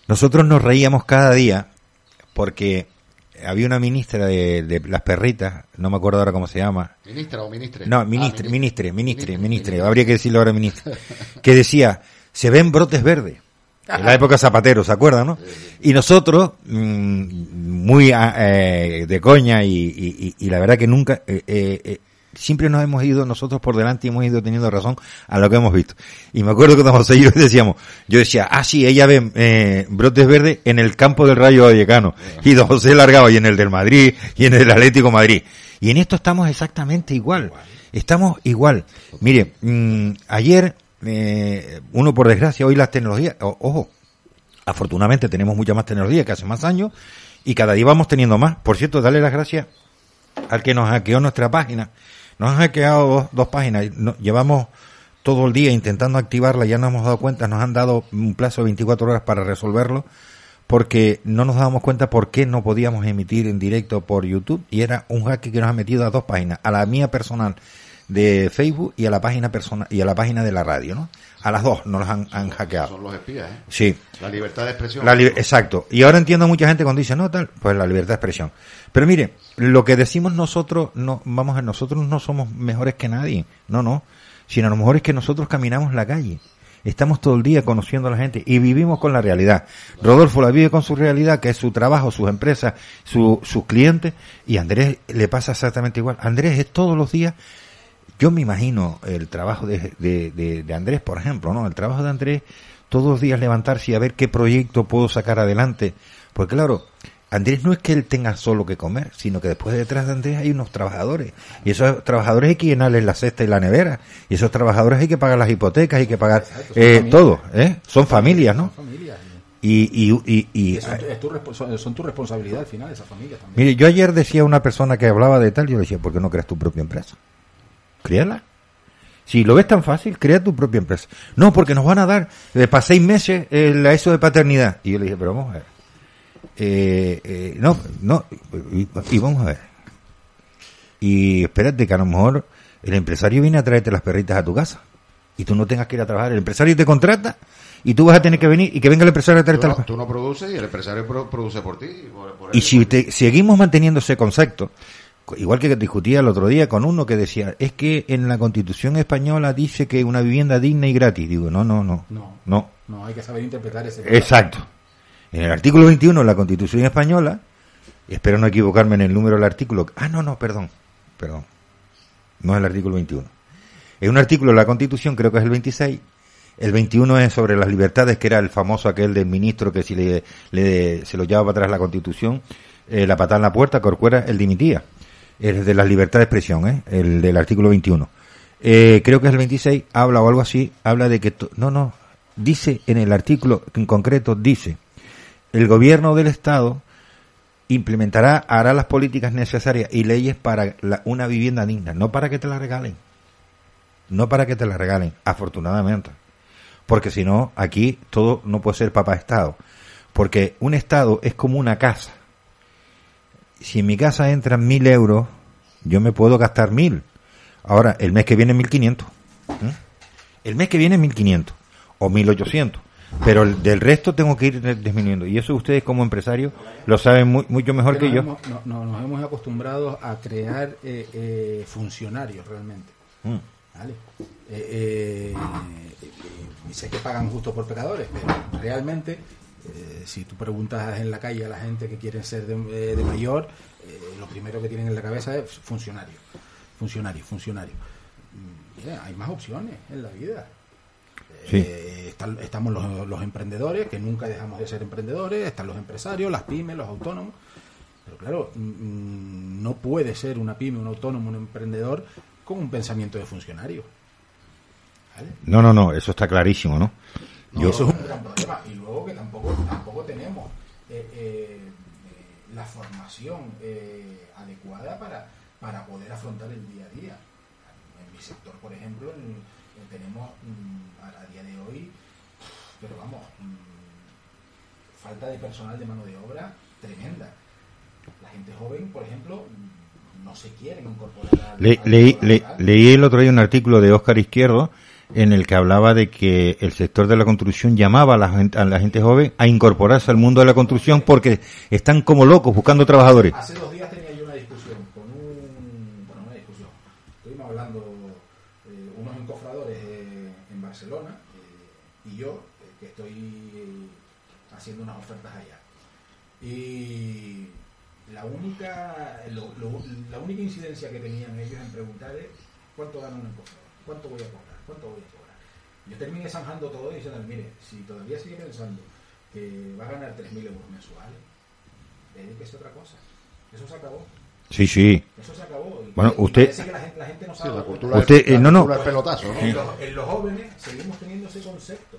Nosotros nos reíamos cada día porque había una ministra de, las perritas, no me acuerdo ahora cómo se llama. ¿Ministra o ministre? No, ministre, ministre, ministre, ministre, habría que decirlo ahora ministre, *laughs* que decía, se ven brotes verdes. En la época Zapatero, ¿se acuerdan, no? Y nosotros, mm, muy ah, eh, de coña y, y- y la verdad que nunca, eh, eh, siempre nos hemos ido nosotros por delante y hemos ido teniendo razón a lo que hemos visto. Y me acuerdo que don *laughs* José decíamos, yo decía, ah sí, ella ve eh, brotes verdes en el campo del Rayo Vallecano. Y don José largaba y en el del Madrid y en el Atlético Madrid. Y en esto estamos exactamente igual. Estamos igual. Mire, mm, ayer, eh, uno por desgracia, hoy las tecnologías, o- ojo, afortunadamente tenemos mucha más tecnología que hace más años y cada día vamos teniendo más. Por cierto, darle las gracias al que nos hackeó nuestra página. Nos han hackeado dos, dos páginas. No- llevamos todo el día intentando activarla, ya nos hemos dado cuenta, nos han dado un plazo de 24 horas para resolverlo porque no nos dábamos cuenta por qué no podíamos emitir en directo por YouTube y era un hack que nos ha metido a dos páginas, a la mía personal de Facebook y a la página personal y a la página de la radio, ¿no? A las dos nos las han, han hackeado. Son los espías, ¿eh? Sí. La libertad de expresión. La li- exacto. Y ahora entiendo a mucha gente cuando dice, no, tal, pues la libertad de expresión. Pero mire, lo que decimos nosotros, no, vamos a nosotros no somos mejores que nadie. No, no. Sino a lo mejor es que nosotros caminamos la calle. Estamos todo el día conociendo a la gente y vivimos con la realidad. Rodolfo la vive con su realidad, que es su trabajo, sus empresas, su- sus clientes, y a Andrés le pasa exactamente igual. Andrés es todos los días yo me imagino el trabajo de, de, de- de Andrés, por ejemplo, ¿no? El trabajo de Andrés, todos los días levantarse y a ver qué proyecto puedo sacar adelante. Porque claro, Andrés no es que él tenga solo que comer, sino que después detrás de Andrés hay unos trabajadores. Y esos trabajadores hay que llenarles la cesta y la nevera. Y esos trabajadores hay que pagar las hipotecas, hay que pagar Exacto, eh, todo, ¿eh? Son familias, ¿no? Son familias. Y, y, y, y- son, tu son- son tu responsabilidad al final, esas familias también. Mire, yo ayer decía a una persona que hablaba de tal, yo le decía, ¿por qué no creas tu propia empresa? Créala. Si lo ves tan fácil, crea tu propia empresa. No, porque nos van a dar eh, para seis meses el eso de paternidad. Y yo le dije, pero vamos a ver. Eh, eh, no, no, y, y vamos a ver. Y espérate que a lo mejor el empresario viene a traerte las perritas a tu casa. Y tú no tengas que ir a trabajar. El empresario te contrata y tú vas a tener que venir y que venga el empresario a traerte las no, tú no produces y el empresario pro- produce por ti. por- por y él. si te- seguimos manteniendo ese concepto, co- igual que discutía el otro día con uno que decía, es que en la Constitución española dice que una vivienda digna y gratis. Digo, no, no, no. No. No. No, hay que saber interpretar ese. Exacto. En el artículo 21 de la Constitución española, espero no equivocarme en el número del artículo. Ah, no, no, perdón. Perdón. No es el artículo 21. Es un artículo de la Constitución, creo que es el 26. El 21 es sobre las libertades, que era el famoso aquel del ministro que si le, le- se lo llevaba para atrás la Constitución, eh, la patada en la puerta, Corcuera, él dimitía. Es de las libertades de expresión, ¿eh? el del artículo 21. Eh, creo que es el 26, habla o algo así, habla de que... No, no, dice en el artículo en concreto, dice, el gobierno del Estado implementará, hará las políticas necesarias y leyes para la- una vivienda digna, no para que te la regalen. No para que te la regalen, afortunadamente. Porque si no, aquí todo no puede ser papá Estado. Porque un Estado es como una casa. Si en mi casa entran mil euros, yo me puedo gastar mil. Ahora, el mes que viene mil quinientos. ¿eh? El mes que viene mil quinientos o mil ochocientos. Pero el- del resto tengo que ir disminuyendo. Y eso ustedes como empresarios lo saben mu- mucho mejor que yo. hemos- no- no- nos hemos acostumbrado a crear eh, eh, funcionarios realmente. Mm. ¿vale? Eh, eh, y sé que pagan justo por pecadores, pero realmente, eh, si tú preguntas en la calle a la gente que quieren ser de, eh, de mayor, eh, lo primero que tienen en la cabeza es funcionario, funcionario, funcionario. Mm, hay más opciones en la vida. Sí. Eh, están- estamos los, los emprendedores, que nunca dejamos de ser emprendedores, están los empresarios, las pymes, los autónomos. Pero claro, mm, no puede ser una pyme, un autónomo, un emprendedor con un pensamiento de funcionario. ¿Vale? No, no, no, eso está clarísimo, ¿no? No, Yo- eso es un gran problema. Y luego que tampoco, tampoco tenemos eh, eh, eh, la formación eh, adecuada para, para poder afrontar el día a día. En mi sector, por ejemplo, en- en- tenemos mm, a, a día de hoy, pero vamos, mm, falta de personal de mano de obra tremenda. La gente joven, por ejemplo, mm, no se quieren incorporar al, Le- leí, le- leí el otro día un artículo de Óscar Izquierdo en el que hablaba de que el sector de la construcción llamaba a la gente, a la gente joven a incorporarse al mundo de la construcción porque están como locos buscando trabajadores. Hace dos días tenía yo una discusión con un. Bueno, una discusión. Estuvimos hablando eh, unos encofradores eh, en Barcelona eh, y yo, que estoy haciendo unas ofertas allá. Y la única, lo- la única incidencia que tenían ellos en preguntar es cuánto gana un encofrador, cuánto voy a cobrar, cuánto voy a cobrar. Yo terminé zanjando todo y diciendo, mire, si todavía sigue pensando que va a ganar 3.000 euros mensuales, dedíquese a otra cosa. Eso se acabó. Sí, sí. Eso se acabó. Bueno, y usted- que la gente, la gente no Sí, sabe. la dar cultura, cuenta. Usted, del- eh, no, no. cultura pelotazo, ¿no? En los, en los jóvenes seguimos teniendo ese concepto.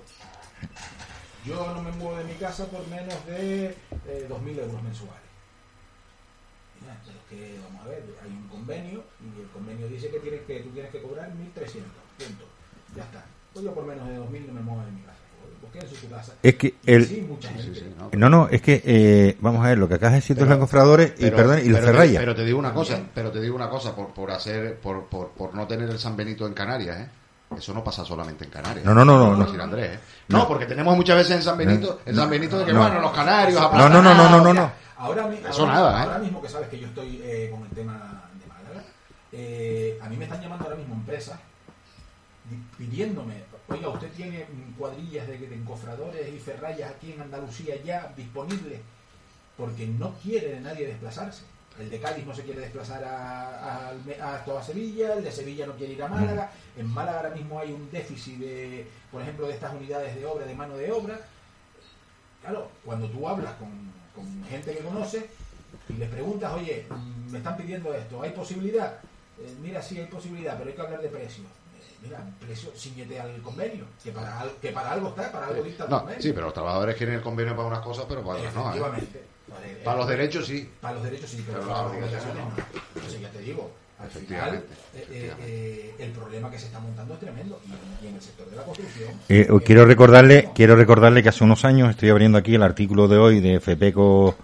Yo no me muevo de mi casa por menos de eh, 2.000 euros mensuales. Pero es que, vamos a ver, hay un convenio y el convenio dice que, tienes que tú tienes que cobrar 1.300, punto. Ya está. Pues yo por menos de 2.000 no me muevo de mi casa. Pues. Es que el- sí, mucha Sí, gente. sí, no. No, no, es que, eh, vamos a ver, lo que acabas de decir de los encofradores y, perdón, y los pero te- ferrayas. Pero te digo una cosa, pero te digo una cosa, por, por hacer, por, por, por no tener el San Benito en Canarias, ¿eh? Eso no pasa solamente en Canarias. No, no, no, no, no. decir Andrés, ¿eh? No, porque tenemos muchas veces en San Benito, en San Benito de que, No. bueno, los canarios, No, no, no, no, no, no, no. Ahora, mi- ahora- nada, ¿eh? ahora mismo que sabes que yo estoy eh, con el tema de Málaga, eh, a mí me están llamando ahora mismo empresas di- pidiéndome, oiga, usted tiene mm, cuadrillas de, de encofradores y ferrayas aquí en Andalucía ya disponibles, porque no quiere nadie desplazarse. El de Cádiz no se quiere desplazar a, a, Alme- a toda Sevilla, el de Sevilla no quiere ir a Málaga. En Málaga ahora mismo hay un déficit de, por ejemplo, de estas unidades de obra, de mano de obra. Claro, cuando tú hablas con, con gente que conoces y les preguntas, oye, me están pidiendo esto, ¿hay posibilidad? Eh, mira, sí hay posibilidad, pero hay que hablar de precio. Eh, mira, precio, ciñete al convenio, que para, que para algo está, para algo dicta el No, convenio. sí, pero los trabajadores quieren el convenio para unas cosas, pero para otras no. ¿eh? Para los derechos sí. para los derechos sí, pero, Pero para las obligaciones no. Entonces ya te digo, al final eh, eh, eh, el problema que se está montando es tremendo. Y, y en el sector de la construcción. Eh, quiero recordarle, quiero recordarle que hace unos años estoy abriendo aquí el artículo de hoy de FEPECO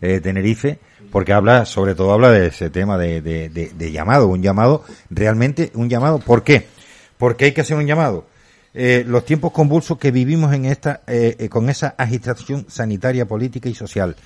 eh, Tenerife, porque habla, sobre todo habla de ese tema de, de, de- de llamado, un llamado, realmente un llamado. ¿Por qué? Porque hay que hacer un llamado. Eh, los tiempos convulsos que vivimos en esta, eh, eh, con esa agitación sanitaria, política y social.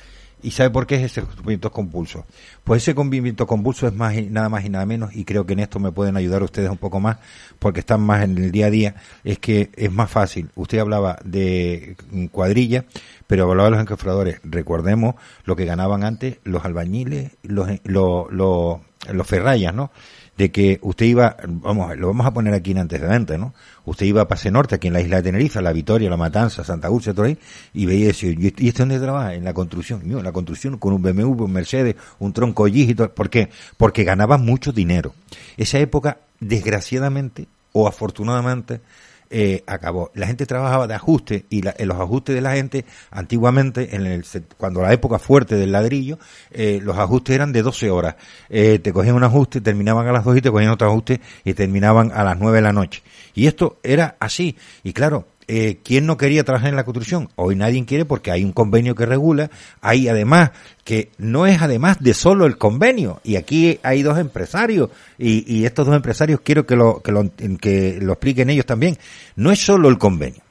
¿Y sabe por qué es ese convivimiento convulso? Pues ese convivimiento convulso es más y- nada más y nada menos, y creo que en esto me pueden ayudar ustedes un poco más, porque están más en el día a día, es que es más fácil. Usted hablaba de cuadrilla, pero hablaba de los encofradores. Recordemos lo que ganaban antes los albañiles, los, los, los, los ferrayas, ¿no? De que usted iba, vamos, lo vamos a poner aquí en antecedentes, ¿no? Usted iba a Pase Norte, aquí en la isla de Tenerife, La Vitoria, La Matanza, Santa Ursa, todo ahí, y veía eso, ¿y este dónde trabaja? En la construcción, Mío, en la construcción con un BMW, un Mercedes, un tronco y todo. ¿Por qué? Porque ganaba mucho dinero. Esa época, desgraciadamente, o afortunadamente, eh, acabó. La gente trabajaba de ajuste y la- en los ajustes de la gente, antiguamente, en el, cuando la época fuerte del ladrillo, eh, los ajustes eran de 12 horas. Eh, te cogían un ajuste, terminaban a las 2 y te cogían otro ajuste y terminaban a las 9 de la noche. Y esto era así. Y claro, eh, ¿quién no quería trabajar en la construcción? Hoy nadie quiere porque hay un convenio que regula, hay además que no es además de solo el convenio y aquí hay dos empresarios y, y estos dos empresarios quiero que lo, que lo que lo expliquen ellos también. No es solo el convenio.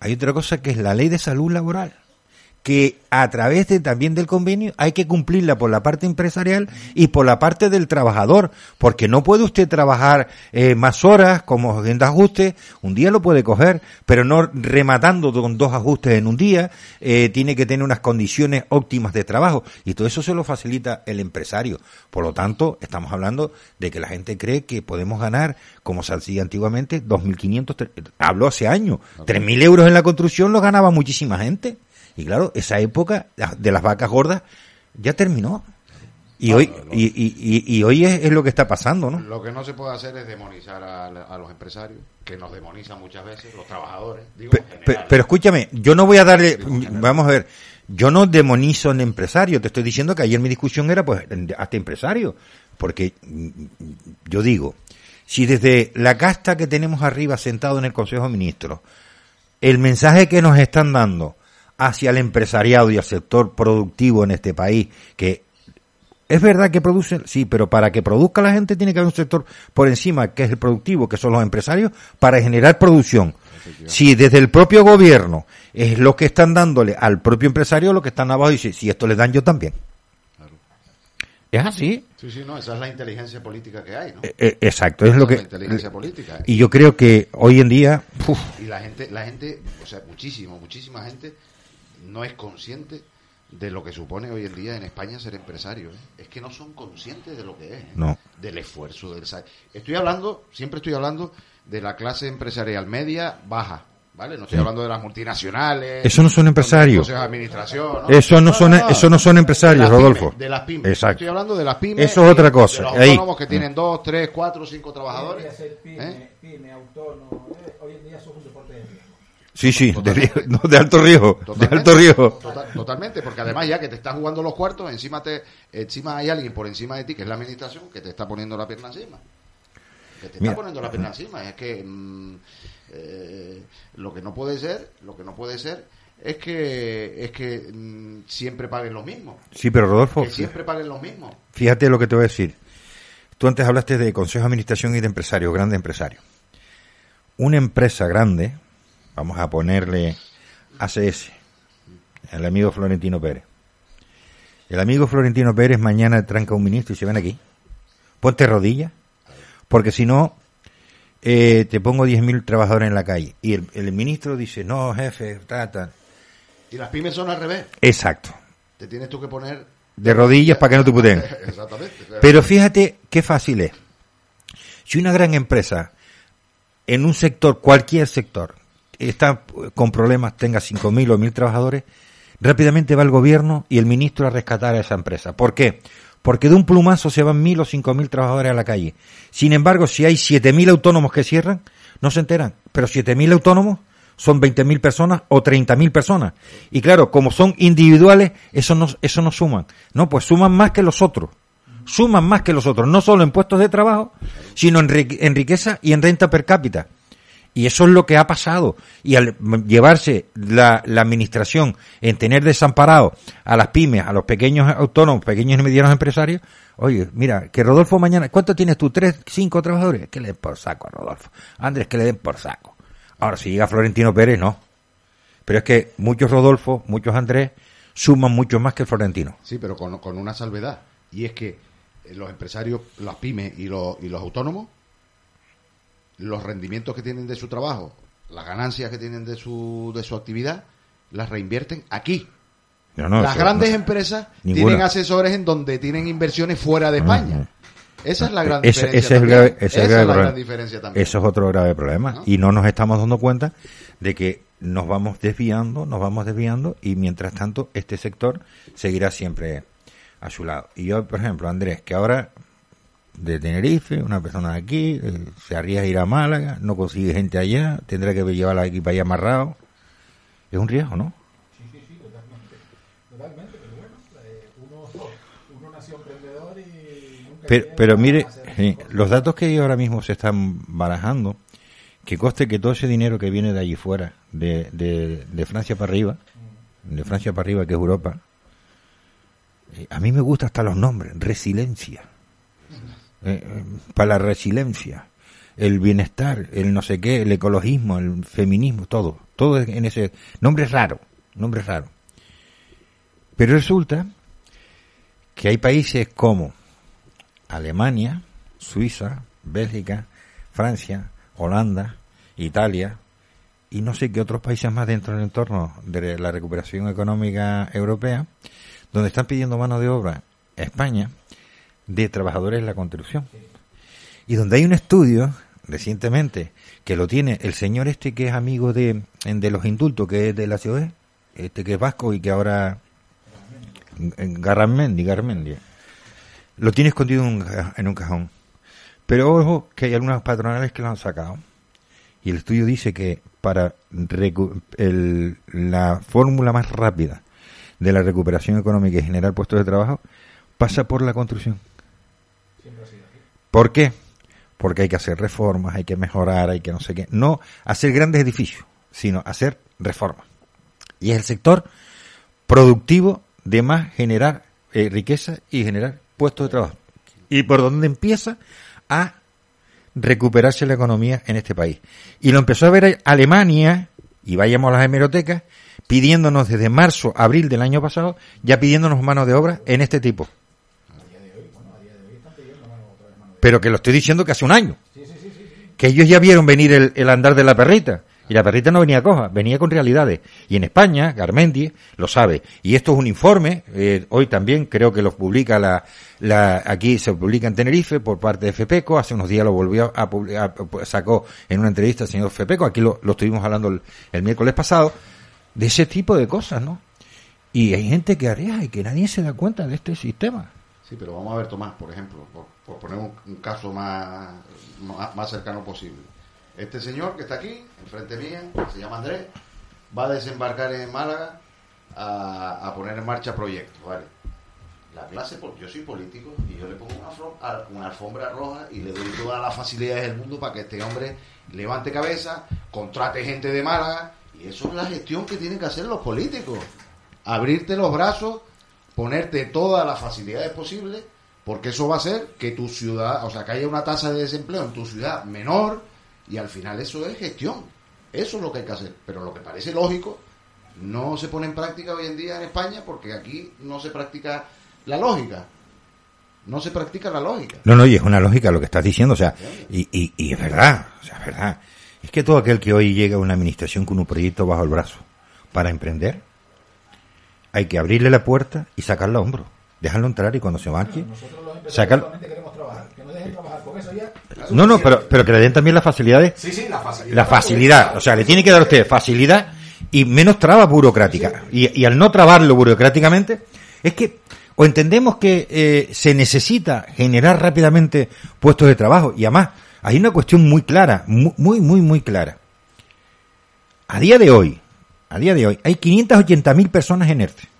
Hay otra cosa que es la ley de salud laboral que a través de, también del convenio hay que cumplirla por la parte empresarial y por la parte del trabajador, porque no puede usted trabajar eh, más horas como de ajuste, un día lo puede coger, pero no rematando con dos ajustes en un día, eh, tiene que tener unas condiciones óptimas de trabajo y todo eso se lo facilita el empresario. Por lo tanto, estamos hablando de que la gente cree que podemos ganar, como se hacía antiguamente, 2.500, tre- habló hace años, 3.000 euros en la construcción lo ganaba muchísima gente. Y claro, esa época de las vacas gordas ya terminó. Y hoy, y, y, y- y hoy es, es lo que está pasando, ¿no? Lo que no se puede hacer es demonizar a, a los empresarios, que nos demonizan muchas veces, los trabajadores. Digo, Pe- en pe- general. pero escúchame, yo no voy a darle, vamos a ver, yo no demonizo en empresario, te estoy diciendo que ayer mi discusión era pues hasta empresario, porque mm, yo digo, si desde la casta que tenemos arriba sentado en el Consejo de Ministros, el mensaje que nos están dando hacia el empresariado y al sector productivo en este país, que es verdad que produce, sí, pero para que produzca la gente tiene que haber un sector por encima, que es el productivo, que son los empresarios, para generar producción. Si desde el propio gobierno es lo que están dándole al propio empresario, lo que están abajo dice, si esto le dan yo también. Es así. Sí, sí, no, esa es la inteligencia política que hay, ¿no? Eh, eh, exacto, es lo que... la inteligencia política. Y yo creo que hoy en día, uf, Y la gente, la gente, o sea, muchísimo, muchísima gente no es consciente de lo que supone hoy en día en España ser empresario. ¿eh? Es que no son conscientes de lo que es, ¿eh? No. del esfuerzo. Del... Estoy hablando, siempre estoy hablando de la clase empresarial media baja. ¿Vale? No estoy Sí. hablando de las multinacionales. Eso no son empresarios. consejos de administración. ¿no? Eso no son- eso no son empresarios, De Rodolfo. pymes, de las pymes. Exacto. Estoy hablando de las pymes. Eso es otra cosa. De los Ahí. autónomos que tienen dos, tres, cuatro, cinco trabajadores. Hoy en día ser pyme, ¿eh? pyme, autónomo, eh, hoy en día somos un deporte de. Sí, sí, de, riesgo- no, de alto riesgo. De alto riesgo. Total- totalmente, porque además ya que te estás jugando los cuartos, encima te, encima hay alguien por encima de ti, que es la administración, que te está poniendo la pierna encima. Que te Mira. está poniendo la pierna encima. Es que mm, eh, lo que no puede ser, lo que no puede ser es que es que mm, siempre paguen los mismos. Sí, pero Rodolfo, Que siempre paguen los mismos. fíjate lo que te voy a decir. Tú antes hablaste de consejo de administración y de empresarios, grandes empresarios. Una empresa grande, vamos a ponerle ACS, el amigo Florentino Pérez. El amigo Florentino Pérez mañana tranca un ministro y se ven aquí. Ponte rodillas, porque si no, eh, te pongo 10.000 trabajadores en la calle. Y el, el ministro dice, no, jefe, ta, ta. Y las pymes son al revés. Exacto. Te tienes tú que poner De rodillas para que no te puteen. *laughs* Exactamente. Pero fíjate qué fácil es. Si una gran empresa en un sector, cualquier sector, está con problemas, tenga 5.000 o 1.000 trabajadores, rápidamente va el gobierno y el ministro a rescatar a esa empresa. ¿Por qué? Porque de un plumazo se van 1.000 o 5.000 trabajadores a la calle. Sin embargo, si hay 7.000 autónomos que cierran, no se enteran. Pero 7.000 autónomos son 20.000 personas o 30.000 personas. Y claro, como son individuales, eso no, eso no suman. No, pues suman más que los otros. Suman más que los otros, no solo en puestos de trabajo, sino en, en riqueza y en renta per cápita. Y eso es lo que ha pasado. Y al llevarse la, la administración en tener desamparado a las pymes, a los pequeños autónomos, pequeños y medianos empresarios, oye, mira, que Rodolfo mañana, ¿cuánto tienes tú? ¿Tres, cinco trabajadores? Que le den por saco a Rodolfo. Andrés, que le den por saco. Ahora, si llega Florentino Pérez, no. Pero es que muchos Rodolfo, muchos Andrés, suman mucho más que Florentino. Sí, pero con, con una salvedad. Y es que los empresarios, las pymes y los, y los autónomos, los rendimientos que tienen de su trabajo, las ganancias que tienen de su, de su actividad, las reinvierten aquí. No, no, las grandes no. empresas Ninguna. tienen asesores en donde tienen inversiones fuera de España. Esa es la gran Ese- diferencia. ese es el también. grave- ese es el Esa grave es la gran diferencia también. Eso es otro grave problema. Y no nos estamos dando cuenta de que nos vamos desviando, nos vamos desviando y mientras tanto este sector seguirá siempre a su lado. Y yo, por ejemplo, Andrés, que ahora de Tenerife, una persona de aquí, eh, se arriesga a ir a Málaga, no consigue gente allá, tendrá que llevar la equipa ahí amarrado. Es un riesgo, ¿no? Sí, sí, sí, totalmente. Totalmente, pero bueno, eh, uno, *laughs* uno nació emprendedor y nunca Pero, mire, los datos que ahora mismo se están barajando, que coste que todo ese dinero que viene de allí fuera, de, de, de Francia para arriba, de Francia para arriba, que es Europa, eh, a mí me gustan hasta los nombres, resiliencia, eh, para la resiliencia, el bienestar, el no sé qué, el ecologismo, el feminismo, todo, todo en ese nombre raro, nombre raro. Pero resulta que hay países como Alemania, Suiza, Bélgica, Francia, Holanda, Italia y no sé qué otros países más dentro del entorno de la recuperación económica europea, donde están pidiendo mano de obra a España de trabajadores de la construcción. Y donde hay un estudio recientemente que lo tiene el señor este que es amigo de, de los indultos, que es de la ciudad, este que es vasco y que ahora Garamendi, Garamendi. Lo tiene escondido en un, en un cajón. Pero ojo que hay algunas patronales que lo han sacado. Y el estudio dice que para el- la fórmula más rápida de la recuperación económica y generar puestos de trabajo pasa por la construcción. ¿Por qué? Porque hay que hacer reformas, hay que mejorar, hay que no sé qué. No hacer grandes edificios, sino hacer reformas. Y es el sector productivo de más generar eh, riqueza y generar puestos de trabajo. Y por donde empieza a recuperarse la economía en este país. Y lo empezó a ver Alemania, y vayamos a las hemerotecas, pidiéndonos desde marzo, abril del año pasado, ya pidiéndonos mano de obra en este tipo. Pero que lo estoy diciendo que hace un año. Que ellos ya vieron venir el, el andar de la perrita. Y la perrita no venía coja, venía con realidades. Y en España, Garmendi lo sabe. Y esto es un informe, eh, hoy también creo que lo publica la, la, aquí se publica en Tenerife por parte de FEPECO, hace unos días lo volvió a, publicar, sacó en una entrevista el señor FEPECO, aquí lo, estuvimos hablando el, miércoles pasado, de ese tipo de cosas, ¿no? Y hay gente que arriesga y que nadie se da cuenta de este sistema. Sí, pero vamos a ver, Tomás, por ejemplo, por, poner un, caso más, más, más cercano posible este señor que está aquí, enfrente mía, se llama Andrés, va a desembarcar en Málaga a, a poner en marcha proyectos, ¿vale? La clase, porque yo soy político y yo le pongo una alfombra roja y le doy todas las facilidades del mundo para que este hombre levante cabeza, contrate gente de Málaga y eso es la gestión que tienen que hacer los políticos. Abrirte los brazos, ponerte todas las facilidades posibles, porque eso va a hacer que tu ciudad, o sea, que haya una tasa de desempleo en tu ciudad menor, y al final eso es gestión. Eso es lo que hay que hacer. Pero lo que parece lógico no se pone en práctica hoy en día en España porque aquí no se practica la lógica. No se practica la lógica. No, no, y es una lógica lo que estás diciendo. O sea, y, y, y es verdad. O sea, es verdad. Es que todo aquel que hoy llega a una administración con un proyecto bajo el brazo para emprender, hay que abrirle la puerta y sacarlo a hombro. Dejarlo entrar y cuando se marche, Nosotros los sacar... empresarios queremos trabajar. Que no ya. No, no, pero, pero que le den también las facilidades. Sí, sí, la facilidad. La facilidad. O sea, le tiene que dar a usted facilidad y menos traba burocrática. Y, y al no trabarlo burocráticamente, es que o entendemos que eh, se necesita generar rápidamente puestos de trabajo y además hay una cuestión muy clara, muy, muy, muy, muy clara. A día de hoy, a día de hoy, hay 580.000 personas en ERTE.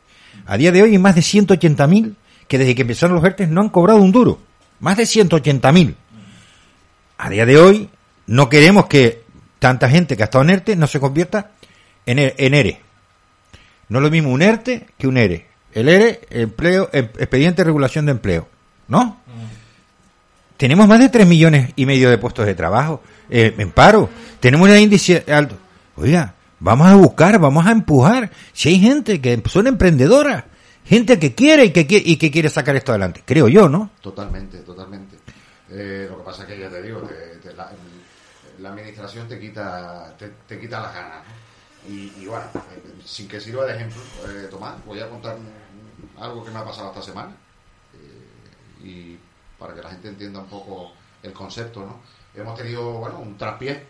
A día de hoy hay más de 180.000 que desde que empezaron los ERTE no han cobrado un duro. Más de 180.000. A día de hoy no queremos que tanta gente que ha estado en ERTE no se convierta en, E- en ERE. No es lo mismo un ERTE que un ERE. El ERE, empleo, em- expediente de regulación de empleo. ¿No? Tenemos más de 3 millones y medio de puestos de trabajo eh, en paro. Tenemos un índice alto. Oiga, vamos a buscar, vamos a empujar. Si hay gente que son emprendedoras, gente que quiere y que, quiere y que quiere sacar esto adelante. Creo yo, ¿no? Totalmente, totalmente. Eh, lo que pasa es que ya te digo, te- la, administración te quita, te, quita las ganas. Y, y bueno, eh, sin que sirva de ejemplo, eh, Tomás, voy a contar algo que me ha pasado esta semana. eh, y para que la gente entienda un poco el concepto, ¿no? Hemos tenido, bueno, un traspié,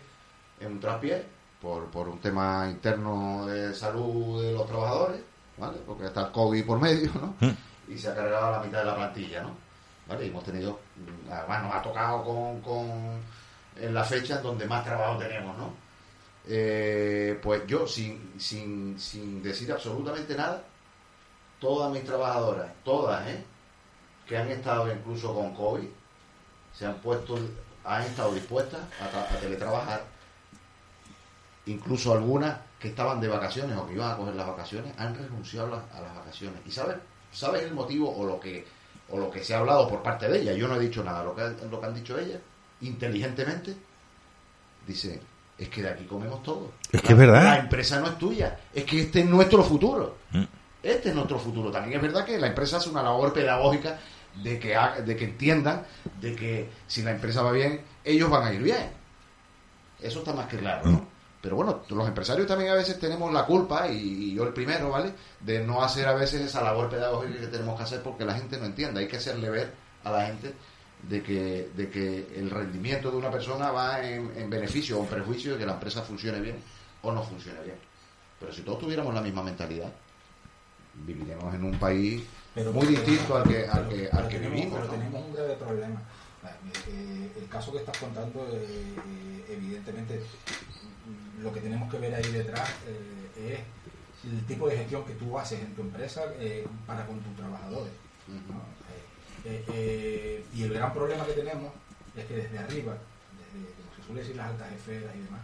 en un traspié, por, por un tema interno de salud de los trabajadores, ¿vale? Porque está el COVID por medio, ¿no? Y se ha cargado la mitad de la plantilla, ¿no? ¿Vale? Y hemos tenido, mm, además nos ha tocado con, con en la fecha en donde más trabajo tenemos, ¿no? Eh, pues yo, sin, sin, sin decir absolutamente nada, todas mis trabajadoras, todas, ¿eh? que han estado incluso con COVID, se han puesto, han estado dispuestas a teletrabajar, incluso algunas que estaban de vacaciones o que iban a coger las vacaciones, han renunciado a las, a las vacaciones. ¿Y sabes, sabes el motivo o lo que o lo que se ha hablado por parte de ella? Yo no he dicho nada, lo que, lo que han dicho ellas, inteligentemente, dice, es que de aquí comemos todo. Es que es verdad. La empresa no es tuya, es que este es nuestro futuro. Mm. Este es nuestro futuro. También es verdad que la empresa hace una labor pedagógica de que, ha- de que entiendan de que si la empresa va bien, ellos van a ir bien. Eso está más que claro, ¿no? Pero bueno, los empresarios también a veces tenemos la culpa, y, yo el primero, ¿vale? De no hacer a veces esa labor pedagógica que tenemos que hacer porque la gente no entiende. Hay que hacerle ver a la gente de que, de que el rendimiento de una persona va en, en beneficio o en perjuicio de que la empresa funcione bien o no funcione bien. Pero si todos tuviéramos la misma mentalidad, viviremos en un país Pero- muy distinto al que, al que, pero al que tenemos- vivimos. Pero ¿no? tenemos un grave problema. Eh, eh, el caso que estás contando, eh, evidentemente, lo que tenemos que ver ahí detrás eh, es el tipo de gestión que tú haces en tu empresa eh, para con tus trabajadores. Eh, y el gran problema que tenemos es que desde arriba, desde, como se suele decir, las altas esferas y demás,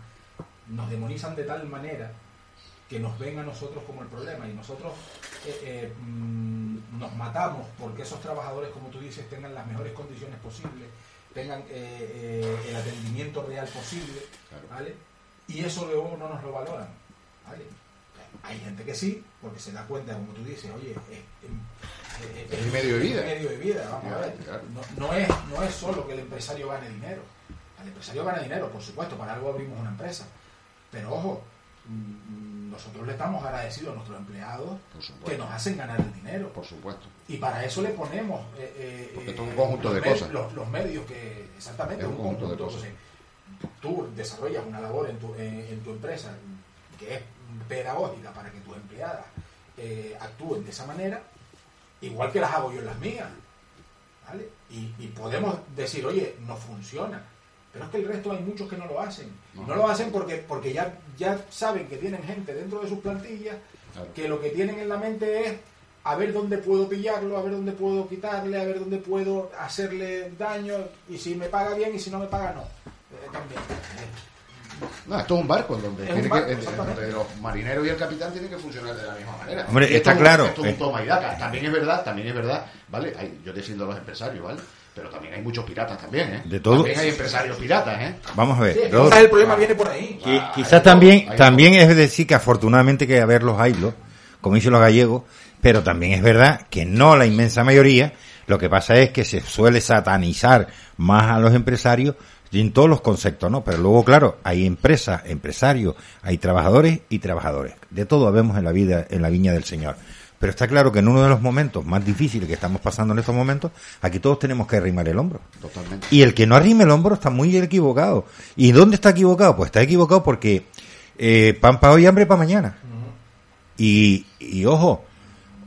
nos demonizan de tal manera que nos ven a nosotros como el problema y nosotros mm, nos matamos porque esos trabajadores, como tú dices, tengan las mejores condiciones posibles, tengan el atendimiento real posible, Claro. ¿vale? Y eso luego no nos lo valoran, ¿vale? Hay gente que sí, porque se da cuenta, como tú dices, oye, es, es- Es medio de vida. es mi medio de vida, vamos a ver. Claro. No, no es, no es solo que el empresario gane dinero. El empresario gana dinero, por supuesto, para algo abrimos una empresa. Pero ojo, mm, nosotros le estamos agradecidos a nuestros empleados que nos hacen ganar el dinero. Por supuesto. Y para eso le ponemos eh, eh, Porque eh, es un conjunto los de cosas. Los, los medios que exactamente Es un conjunto de cosas. Tú desarrollas una labor en tu, en, en tu empresa que es pedagógica para que tus empleadas eh, actúen de esa manera, igual que las hago yo en las mías. ¿vale? Y, y podemos decir, oye, no funciona. Pero es que el resto hay muchos que no lo hacen. No. No, lo hacen porque, porque ya, ya saben que tienen gente dentro de sus plantillas Claro. que lo que tienen en la mente es a ver dónde puedo pillarlo, a ver dónde puedo quitarle, a ver dónde puedo hacerle daño y si me paga bien y si no me paga no. Eh, también. No, esto es un barco en donde, un tiene barco, que, donde los marineros y el capitán tienen que funcionar de la misma manera. Hombre, Esto está es claro. Esto es un Eh. toma y daca. También es verdad, también es verdad, ¿vale? Hay- yo defiendo a los empresarios, ¿vale? Pero también hay muchos piratas también, ¿eh? De todo. También hay empresarios piratas, ¿eh? Vamos a ver. sí, quizás el problema viene por ahí. Ah, quizás también, todo, también es decir que afortunadamente que haber los haylos, como dicen los gallegos, pero también es verdad que no la inmensa mayoría, lo que pasa es que se suele satanizar más a los empresarios y en todos los conceptos, ¿no? Pero luego, claro, hay empresas, empresarios, hay trabajadores y trabajadores. De todo habemos en la vida, en la viña del Señor. Pero está claro que en uno de los momentos más difíciles que estamos pasando en estos momentos, aquí todos tenemos que arrimar el hombro. Totalmente. Y el que no arrime el hombro está muy equivocado. ¿Y dónde está equivocado? Pues está equivocado porque eh, pan para hoy, hambre para mañana. Y, y ojo,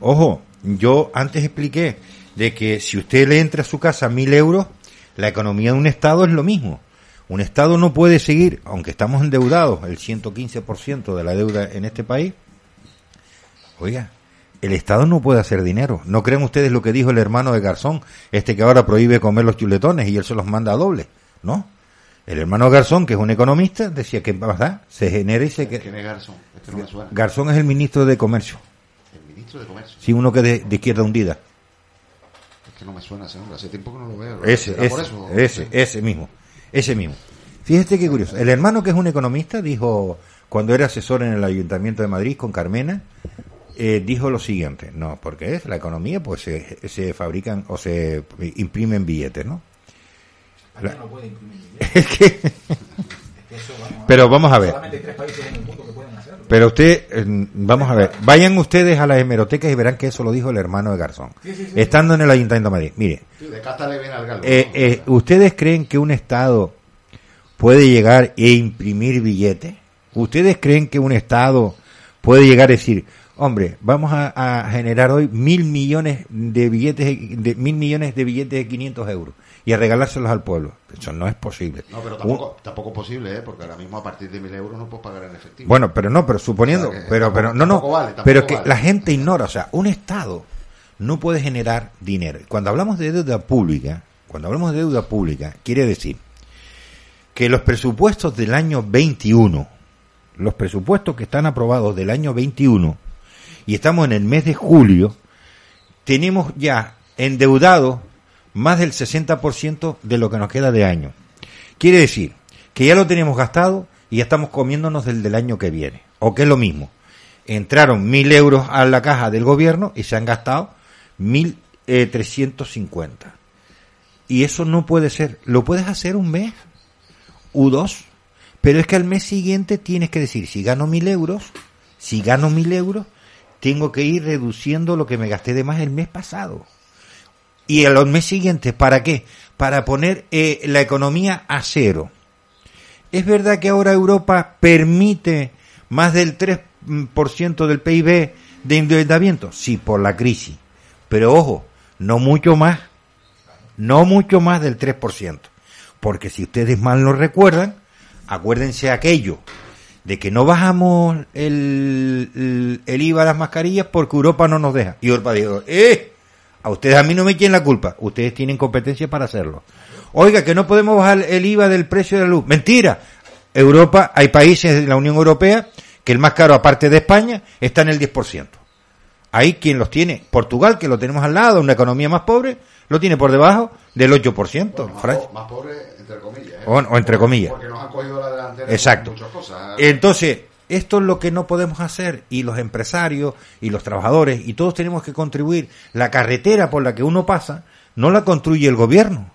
ojo, yo antes expliqué de que si usted le entra a su casa mil euros, la economía de un Estado es lo mismo. Un Estado no puede seguir, aunque estamos endeudados, el 115% de la deuda en este país, oiga, el Estado no puede hacer dinero. ¿No creen ustedes lo que dijo el hermano de Garzón, este que ahora prohíbe comer los chuletones y él se los manda a doble? ¿No? El hermano Garzón, que es un economista, decía que ¿verdad? se genera y se... ¿Quién es Garzón? Este no me suena. Garzón es el ministro de Comercio. El ministro de Comercio. Sí, uno que de, de izquierda hundida. Es que no me suena ese hombre. Hace tiempo que no lo veo. Ese, ¿Será por ese, eso? ese, ese mismo. Ese mismo. Fíjate qué curioso. El hermano que es un economista dijo, cuando era asesor en el Ayuntamiento de Madrid con Carmena, eh, dijo lo siguiente, no, porque es la economía, pues se, se fabrican o se imprimen billetes, ¿no? España no puede imprimir dinero. *laughs* Es que, eso, vamos pero vamos a ver, Solamente hay tres países en el mundo que pueden hacerlo. Pero usted, eh, vamos a ver, vayan ustedes a las hemerotecas y verán que eso lo dijo el hermano de Garzón, Sí, sí, sí. estando en el Ayuntamiento de Madrid. Mire, de al galgo. Eh, eh, ¿Ustedes creen que un Estado puede llegar e imprimir billetes? ¿Ustedes creen que un Estado puede llegar a decir, hombre, vamos a, a generar hoy mil millones de billetes, de mil millones de billetes de 500 euros y a regalárselos al pueblo? Eso no es posible. No, pero tampoco, tampoco posible, ¿eh? Porque ahora mismo a partir de mil euros no puedes pagar en efectivo. Bueno, pero no, pero suponiendo, O sea que pero, tampoco- pero, no, no, vale, pero que vale. la gente ignora, o sea, un Estado no puede generar dinero. Cuando hablamos de deuda pública, cuando hablamos de deuda pública, quiere decir que los presupuestos del año 21, los presupuestos que están aprobados del año 21, y estamos en el mes de julio, tenemos ya endeudado más del 60% de lo que nos queda de año. Quiere decir que ya lo tenemos gastado y ya estamos comiéndonos del del año que viene. O que es lo mismo. Entraron mil euros a la caja del gobierno y se han gastado mil eh, trescientos cincuenta. Y eso no puede ser. Lo puedes hacer un mes u dos. Pero es que al mes siguiente tienes que decir, si gano mil euros, si gano mil euros, tengo que ir reduciendo lo que me gasté de más el mes pasado. Y a los meses siguientes, ¿para qué? Para poner eh, la economía a cero. ¿Es verdad que ahora Europa permite más del 3% del PIB de endeudamiento? Sí, por la crisis. Pero ojo, no mucho más. No mucho más del 3%. Porque si ustedes mal lo recuerdan, acuérdense aquello de que no bajamos el, el, el IVA a las mascarillas porque Europa no nos deja. Y Europa dijo, ¡eh! A ustedes a mí no me echen la culpa. Ustedes tienen competencia para hacerlo. Oiga, que no podemos bajar el IVA del precio de la luz. Mentira. Europa, hay países de la Unión Europea que el más caro, aparte de España, está en el 10%. Hay quien los tiene. Portugal, que lo tenemos al lado, una economía más pobre, lo tiene por debajo del 8%. Bueno, más, más pobre, entre comillas. ¿eh? O- o entre comillas. Porque nos han cogido la delantera Exacto. muchas cosas. Entonces, esto es lo que no podemos hacer y los empresarios y los trabajadores y todos tenemos que contribuir. La carretera por la que uno pasa no la construye el gobierno.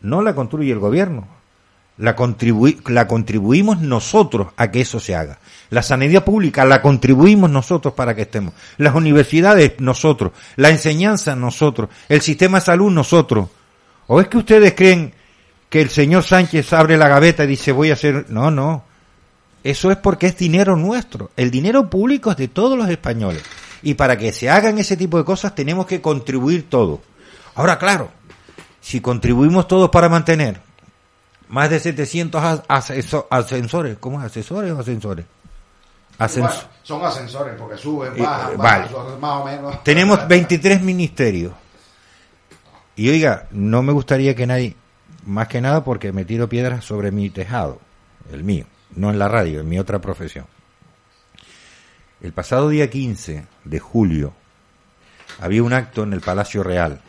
No la construye el gobierno. la, contribui la contribuimos nosotros a que eso se haga. La sanidad pública la contribuimos nosotros para que estemos. Las universidades nosotros. La enseñanza nosotros. El sistema de salud nosotros. ¿O es que ustedes creen que el señor Sánchez abre la gaveta y dice voy a hacer... No, no. Eso es porque es dinero nuestro. El dinero público es de todos los españoles. Y para que se hagan ese tipo de cosas tenemos que contribuir todos. Ahora, claro, si contribuimos todos para mantener más de 700 ascensores, ¿cómo es? ¿Asesores o ascensores? son ascensores porque suben, bajan, más o menos. Tenemos 23 ministerios. Y oiga, no me gustaría que nadie, más que nada porque me tiro piedras sobre mi tejado, el mío, no en la radio, en mi otra profesión. El pasado día 15 de julio había un acto en el Palacio Real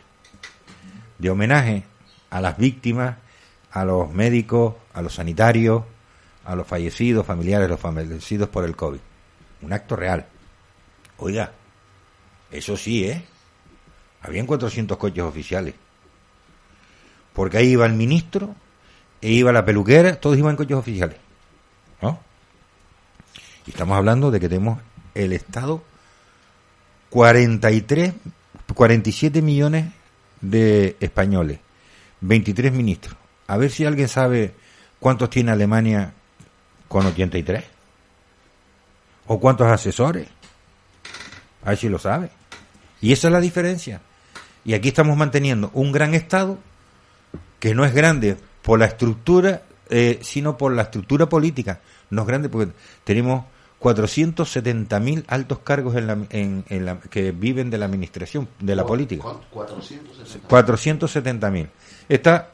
de homenaje a las víctimas, a los médicos, a los sanitarios, a los fallecidos, familiares, los fallecidos por el COVID. Un acto real. Oiga, eso sí, ¿eh? Habían 400 coches oficiales. Porque ahí iba el ministro, e iba la peluquera, todos iban en coches oficiales. Y estamos hablando de que tenemos el Estado 43, 47 millones de españoles, 23 ministros. A ver si alguien sabe cuántos tiene Alemania con 83. ¿O cuántos asesores? A ver si lo sabe. Y esa es la diferencia. Y aquí estamos manteniendo un gran Estado que no es grande por la estructura, eh, sino por la estructura política. No es grande porque tenemos 470.000 altos cargos en la, en, la, que viven de la administración, de la política. 470.000. Está,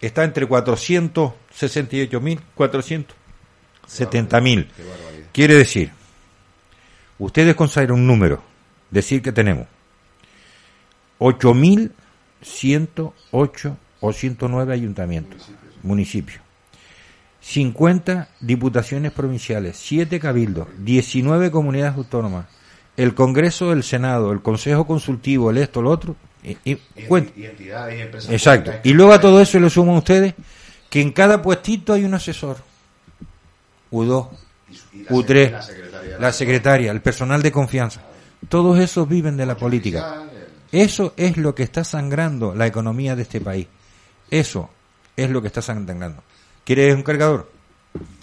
está entre 468.000, 470.000. Quiere decir, ustedes consideran un número, decir que tenemos 8.108 o 109 ayuntamientos, municipios 50 diputaciones provinciales, 7 cabildos, 19 comunidades autónomas, el Congreso del Senado, el Consejo Consultivo, el esto, el otro. Y, y, Exacto. Y luego a todo eso le suman ustedes que en cada puestito hay un asesor. U2, U3, la secretaria, el personal de confianza. Todos esos viven de la política. Eso es lo que está sangrando la economía de este país. Eso es lo que está sangrando. ¿Quieres un cargador?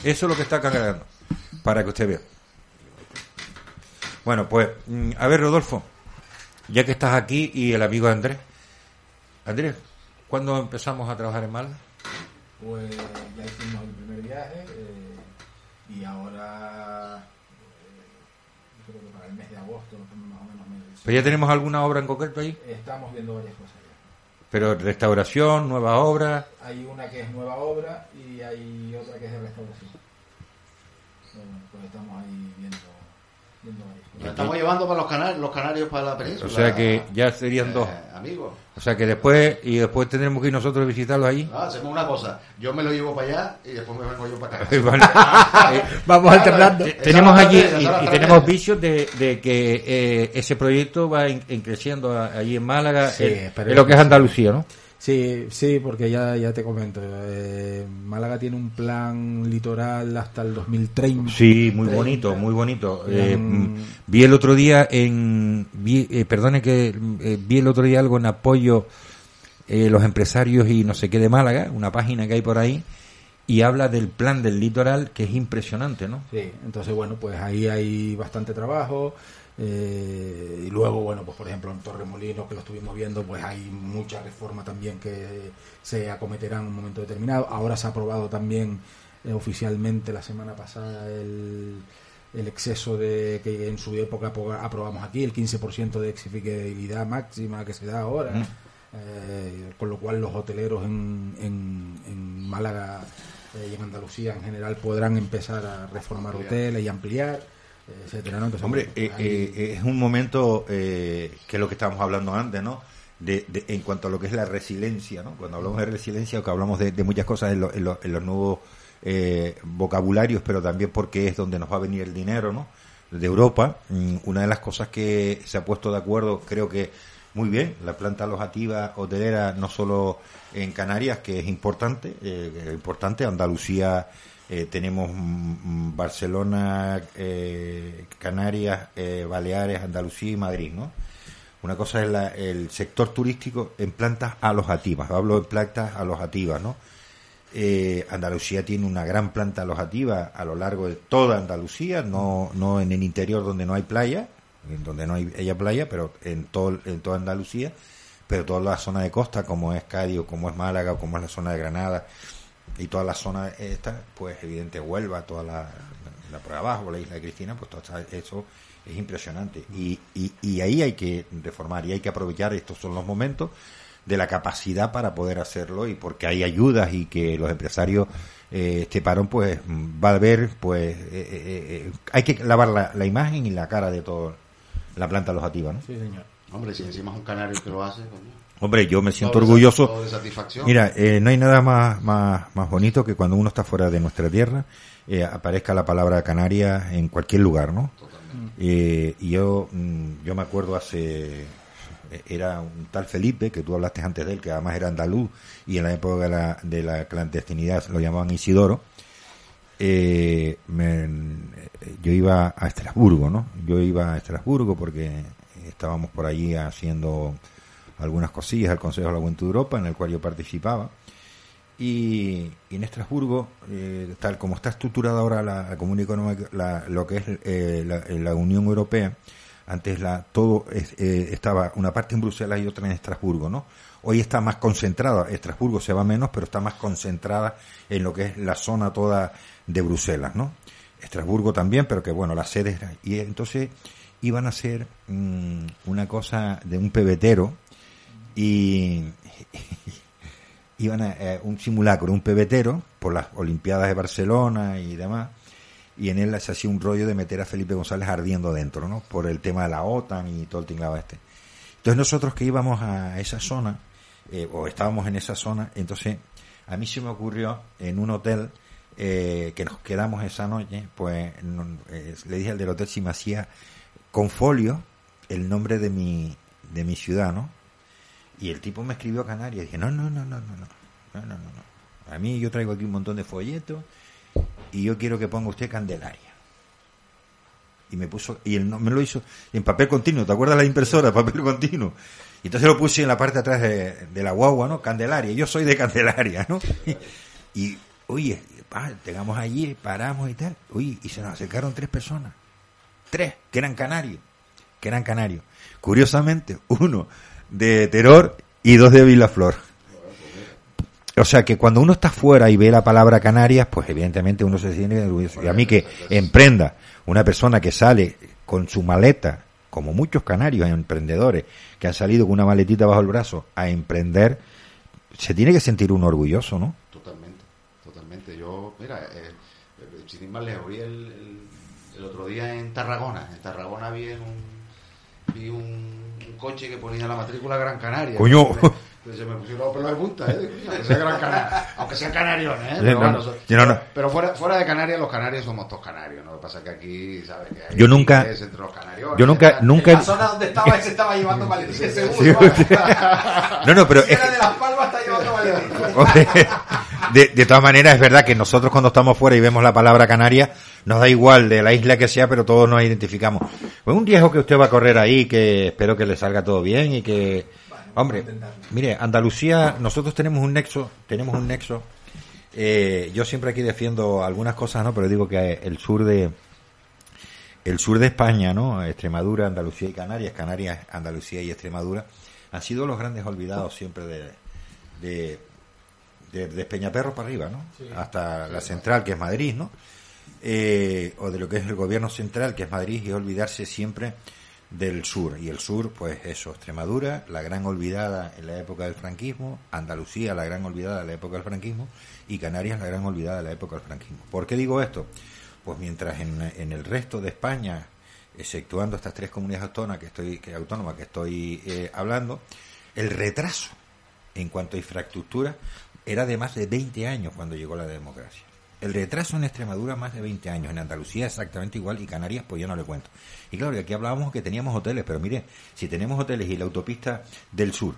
Eso es lo que está cargando. Para que usted vea. Bueno, pues, mm, a ver, Rodolfo, ya que estás aquí y el amigo Andrés. Andrés, ¿cuándo empezamos a trabajar en Mal? Pues ya hicimos el primer viaje eh, y ahora eh, creo que para el mes de agosto, más o menos. ¿Pero ya tenemos alguna obra en concreto ahí? Estamos viendo varias cosas. Pero restauración, nueva obra. Hay una que es nueva obra y hay otra que es de restauración. Bueno, pues estamos ahí viendo, viendo varias estamos llevando para los, canarios, los canarios para la península. O sea que ya serían dos. Eh, amigos. O sea que después, y después tendremos que ir nosotros a visitarlos allí. No, hacemos una cosa. Yo me lo llevo para allá y después me vengo yo para acá. *laughs* Eh, vamos alternando. tenemos allí, y, tenemos vicios de, de que eh, ese proyecto va en, creciendo allí en Málaga, en, lo que es Andalucía, ¿no? Sí, sí, porque ya, ya te comento. Eh, Málaga tiene un plan litoral hasta el 2030. Sí, muy bonito, muy bonito. Eh, mm, vi el otro día en. Vi, eh, perdone que vi el otro día algo en apoyo los empresarios y no sé qué de Málaga, una página que hay por ahí, y habla del plan del litoral que es impresionante, ¿no? Sí, entonces bueno, pues ahí hay bastante trabajo. Eh, y luego, bueno, pues por ejemplo en Torremolinos, que lo estuvimos viendo, pues hay mucha reforma también que se acometerá en un momento determinado. Ahora se ha aprobado también eh, oficialmente la semana pasada el, el exceso de que en su época aprobamos aquí, el 15% de exigibilidad máxima que se da ahora. Mm. Eh, con lo cual los hoteleros en, en, en Málaga y en Andalucía en general podrán empezar a reformar hoteles y ampliar. Hombre, eh, eh, es un momento eh, que es lo que estábamos hablando antes, ¿no? De, en cuanto a lo que es la resiliencia, ¿no? Cuando hablamos de resiliencia, que hablamos de, muchas cosas en, los nuevos vocabularios, pero también porque es donde nos va a venir el dinero, ¿no? De Europa, mm, una de las cosas que se ha puesto de acuerdo, creo que muy bien, la planta alojativa hotelera no solo en Canarias, que es importante, eh, es importante, Andalucía eh, tenemos mm, mm, Barcelona, eh, Canarias, eh, Baleares, Andalucía y Madrid, ¿no? Una cosa es la- el sector turístico en plantas alojativas, hablo de plantas alojativas, ¿no? Eh, Andalucía tiene una gran planta alojativa a lo largo de toda Andalucía, no, no en el interior donde no hay playa, donde no hay haya playa, pero en todo en toda Andalucía, pero toda la zona de costa, como es Cádiz, como es Málaga, como es la zona de Granada, y toda la zona esta, pues evidente Huelva, toda la, la por abajo, la isla de Cristina, pues todo eso es impresionante. Y, y, y ahí hay que reformar y hay que aprovechar, estos son los momentos de la capacidad para poder hacerlo y porque hay ayudas y que los empresarios eh, este parón pues va a ver pues eh, eh, eh, hay que lavar la, la imagen y la cara de todo la planta alojativa ¿no? Sí, señor. Hombre, si encima es un canario que lo hace, coño. Hombre yo me siento orgulloso satisfacción. Mira, eh, no hay nada más, más, más bonito que cuando uno está fuera de nuestra tierra eh, aparezca la palabra Canarias en cualquier lugar, ¿no? Eh, y yo, mm, yo me acuerdo hace, eh, era un tal Felipe, que tú hablaste antes de él, que además era andaluz, y en la época de la, de la clandestinidad lo llamaban Isidoro, eh, me- yo iba a Estrasburgo, ¿no? Yo iba a Estrasburgo porque estábamos por allí haciendo algunas cosillas al Consejo de la Juventud de Europa, en el cual yo participaba. Y, y en Estrasburgo, eh, tal como está estructurada ahora la, Comunidad Económica, la- lo que es eh, la, la Unión Europea, antes la todo es- eh, estaba una parte en Bruselas y otra en Estrasburgo, ¿no? Hoy está más concentrada, Estrasburgo se va menos, pero está más concentrada en lo que es la zona toda de Bruselas, ¿no? Estrasburgo también, pero que bueno, la sede era. Y entonces iban a hacer mm, una cosa de un pebetero y *laughs* iban a eh, un simulacro, un pebetero por las Olimpiadas de Barcelona y demás, y en él se hacía un rollo de meter a Felipe González ardiendo dentro, ¿no? Por el tema de la OTAN y todo el tinglado este. Entonces nosotros que íbamos a esa zona, eh, o estábamos en esa zona, entonces a mí se me ocurrió en un hotel eh, que nos quedamos esa noche, pues eh, le dije al del hotel si me hacía con folio el nombre de mi, de mi ciudad, ¿no? Y el tipo me escribió Canarias. Y dije, no, no, no, no, no, no, no, no, no. A mí yo traigo aquí un montón de folletos y yo quiero que ponga usted Candelaria. Y me puso, y él no, me lo hizo en papel continuo, ¿te acuerdas la impresora? *laughs* Papel continuo. Y entonces lo puse en la parte de atrás de, la guagua, ¿no? Candelaria, yo soy de Candelaria, ¿no? *laughs* Y, oye, pa, llegamos allí, paramos y tal, oye, y se nos acercaron tres personas, tres, que eran canarios, que eran canarios. Curiosamente, uno de Teror y dos de Vilaflor. O sea que cuando uno está fuera y ve la palabra Canarias, pues evidentemente uno se siente orgulloso. Y a mí que emprenda una persona que sale con su maleta, como muchos canarios emprendedores que han salido con una maletita bajo el brazo a emprender, se tiene que sentir uno orgulloso, ¿no? Totalmente, totalmente. Yo, mira, eh, sin más el, el, el otro día en Tarragona. En Tarragona vi, un, vi un, un coche que ponía la matrícula Gran Canaria. Coño. Entonces se me pusieron los pelos de punta, ¿eh? Aunque sea Gran Canaria, aunque sean canarios, ¿eh? Pero, no, bueno, no. no, pero fuera, fuera de Canarias, los canarios somos todos canarios, ¿no? Lo que pasa es que aquí, ¿sabes? Que hay Yo nunca- entre los canarios. yo nunca- ¿verdad? nunca- En la zona donde estaba, se estaba llevando maletines seguro. Sí. No, no, pero Si era de Las Palmas, está llevando maletines. *laughs* De, de todas maneras es verdad que nosotros cuando estamos fuera y vemos la palabra Canaria, nos da igual de la isla que sea, pero todos nos identificamos. Pues un riesgo que usted va a correr ahí, que espero que le salga todo bien y que, hombre, mire, Andalucía, nosotros tenemos un nexo, tenemos un nexo. eh, yo siempre aquí defiendo algunas cosas, ¿no? Pero digo que el sur de, el sur de España, ¿no? Extremadura, Andalucía y Canarias, Canarias, Andalucía y Extremadura, han sido los grandes olvidados siempre de, de, de, de Peñaperro para arriba, ¿no? Hasta la central, que es Madrid, ¿no? Eh, o de lo que es el gobierno central, que es Madrid, y olvidarse siempre del sur. Y el sur, pues eso, Extremadura, la gran olvidada en la época del franquismo, Andalucía, la gran olvidada en la época del franquismo, y Canarias, la gran olvidada en la época del franquismo. ¿Por qué digo esto? Pues mientras en, en el resto de España, exceptuando estas tres comunidades autónomas que estoy, que, autónomas que estoy eh, hablando, el retraso en cuanto a infraestructura era de más de 20 años cuando llegó la democracia. El retraso en Extremadura más de 20 años, en Andalucía exactamente igual y Canarias pues yo no le cuento. Y claro, aquí hablábamos que teníamos hoteles, pero mire, si tenemos hoteles y la autopista del sur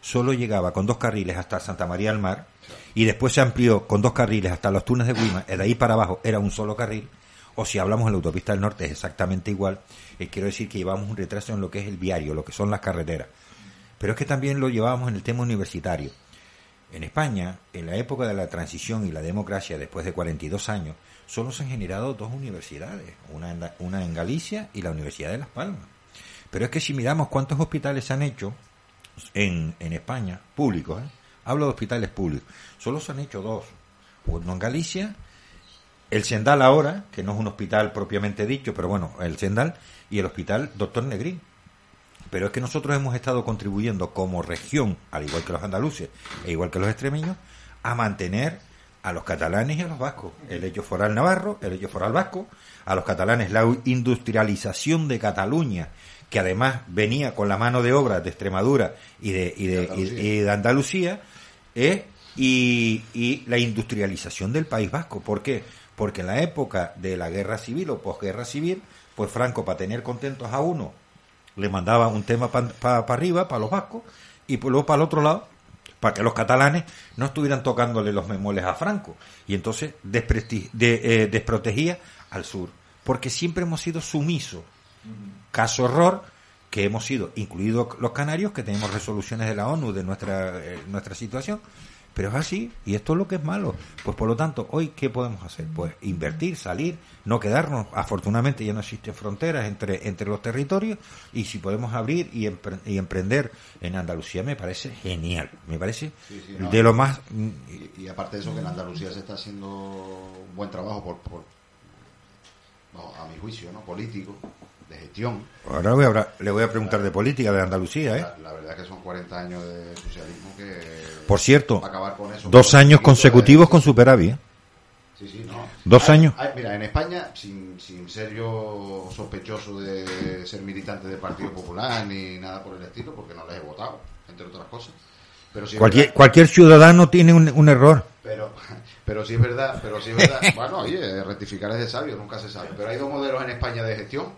solo llegaba con dos carriles hasta Santa María del Mar y después se amplió con dos carriles hasta los túneles de Guima, de ahí para abajo era un solo carril, o si hablamos en la autopista del norte es exactamente igual, eh, quiero decir que llevamos un retraso en lo que es el viario, lo que son las carreteras. Pero es que también lo llevábamos en el tema universitario. En España, en la época de la transición y la democracia, después de 42 años, solo se han generado dos universidades, una en, una en Galicia y la Universidad de Las Palmas. Pero es que si miramos cuántos hospitales se han hecho en, en España, públicos, ¿eh? hablo de hospitales públicos, solo se han hecho dos. Uno en Galicia, el Sendal ahora, que no es un hospital propiamente dicho, pero bueno, el Sendal, y el hospital Doctor Negrín. Pero es que nosotros hemos estado contribuyendo como región, al igual que los andaluces e igual que los extremeños, a mantener a los catalanes y a los vascos. El hecho foral navarro, el hecho foral vasco, a los catalanes la industrialización de Cataluña, que además venía con la mano de obra de Extremadura y de, y de, y de Andalucía, eh, y, y la industrialización del País Vasco. ¿Por qué? Porque en la época de la guerra civil o posguerra civil, pues Franco, para tener contentos a uno, le mandaba un tema para arriba, para los vascos, y luego para el otro lado, para que los catalanes no estuvieran tocándole los memoles a Franco. Y entonces de, eh, desprotegía al sur. Porque siempre hemos sido sumisos. Caso error, que hemos sido, incluidos los canarios, que tenemos resoluciones de la ONU de nuestra, eh, nuestra situación, pero es así, y esto es lo que es malo. Pues por lo tanto, hoy, ¿qué podemos hacer? Pues invertir, salir, no quedarnos. Afortunadamente ya no existen fronteras entre, entre los territorios, y si podemos abrir y, y emprender en Andalucía, me parece genial. Me parece de lo más. Y, aparte de eso, que en Andalucía se está haciendo un buen trabajo por, por a mi juicio, ¿no? político de gestión. Ahora le voy a preguntar de política de Andalucía, ¿eh? La, verdad es que son 40 años de socialismo que... Por cierto, dos años consecutivos con superávit, ¿eh? Sí, sí, no. Dos años. mira, en España, sin, sin ser yo sospechoso de ser militante del Partido Popular ni nada por el estilo, porque no les he votado, entre otras cosas. Pero cualquier, cualquier ciudadano tiene un, un error. Pero, *laughs* pero sí es verdad, pero sí es verdad. bueno, oye, rectificar es de sabio, nunca se sabe. Pero hay dos modelos en España de gestión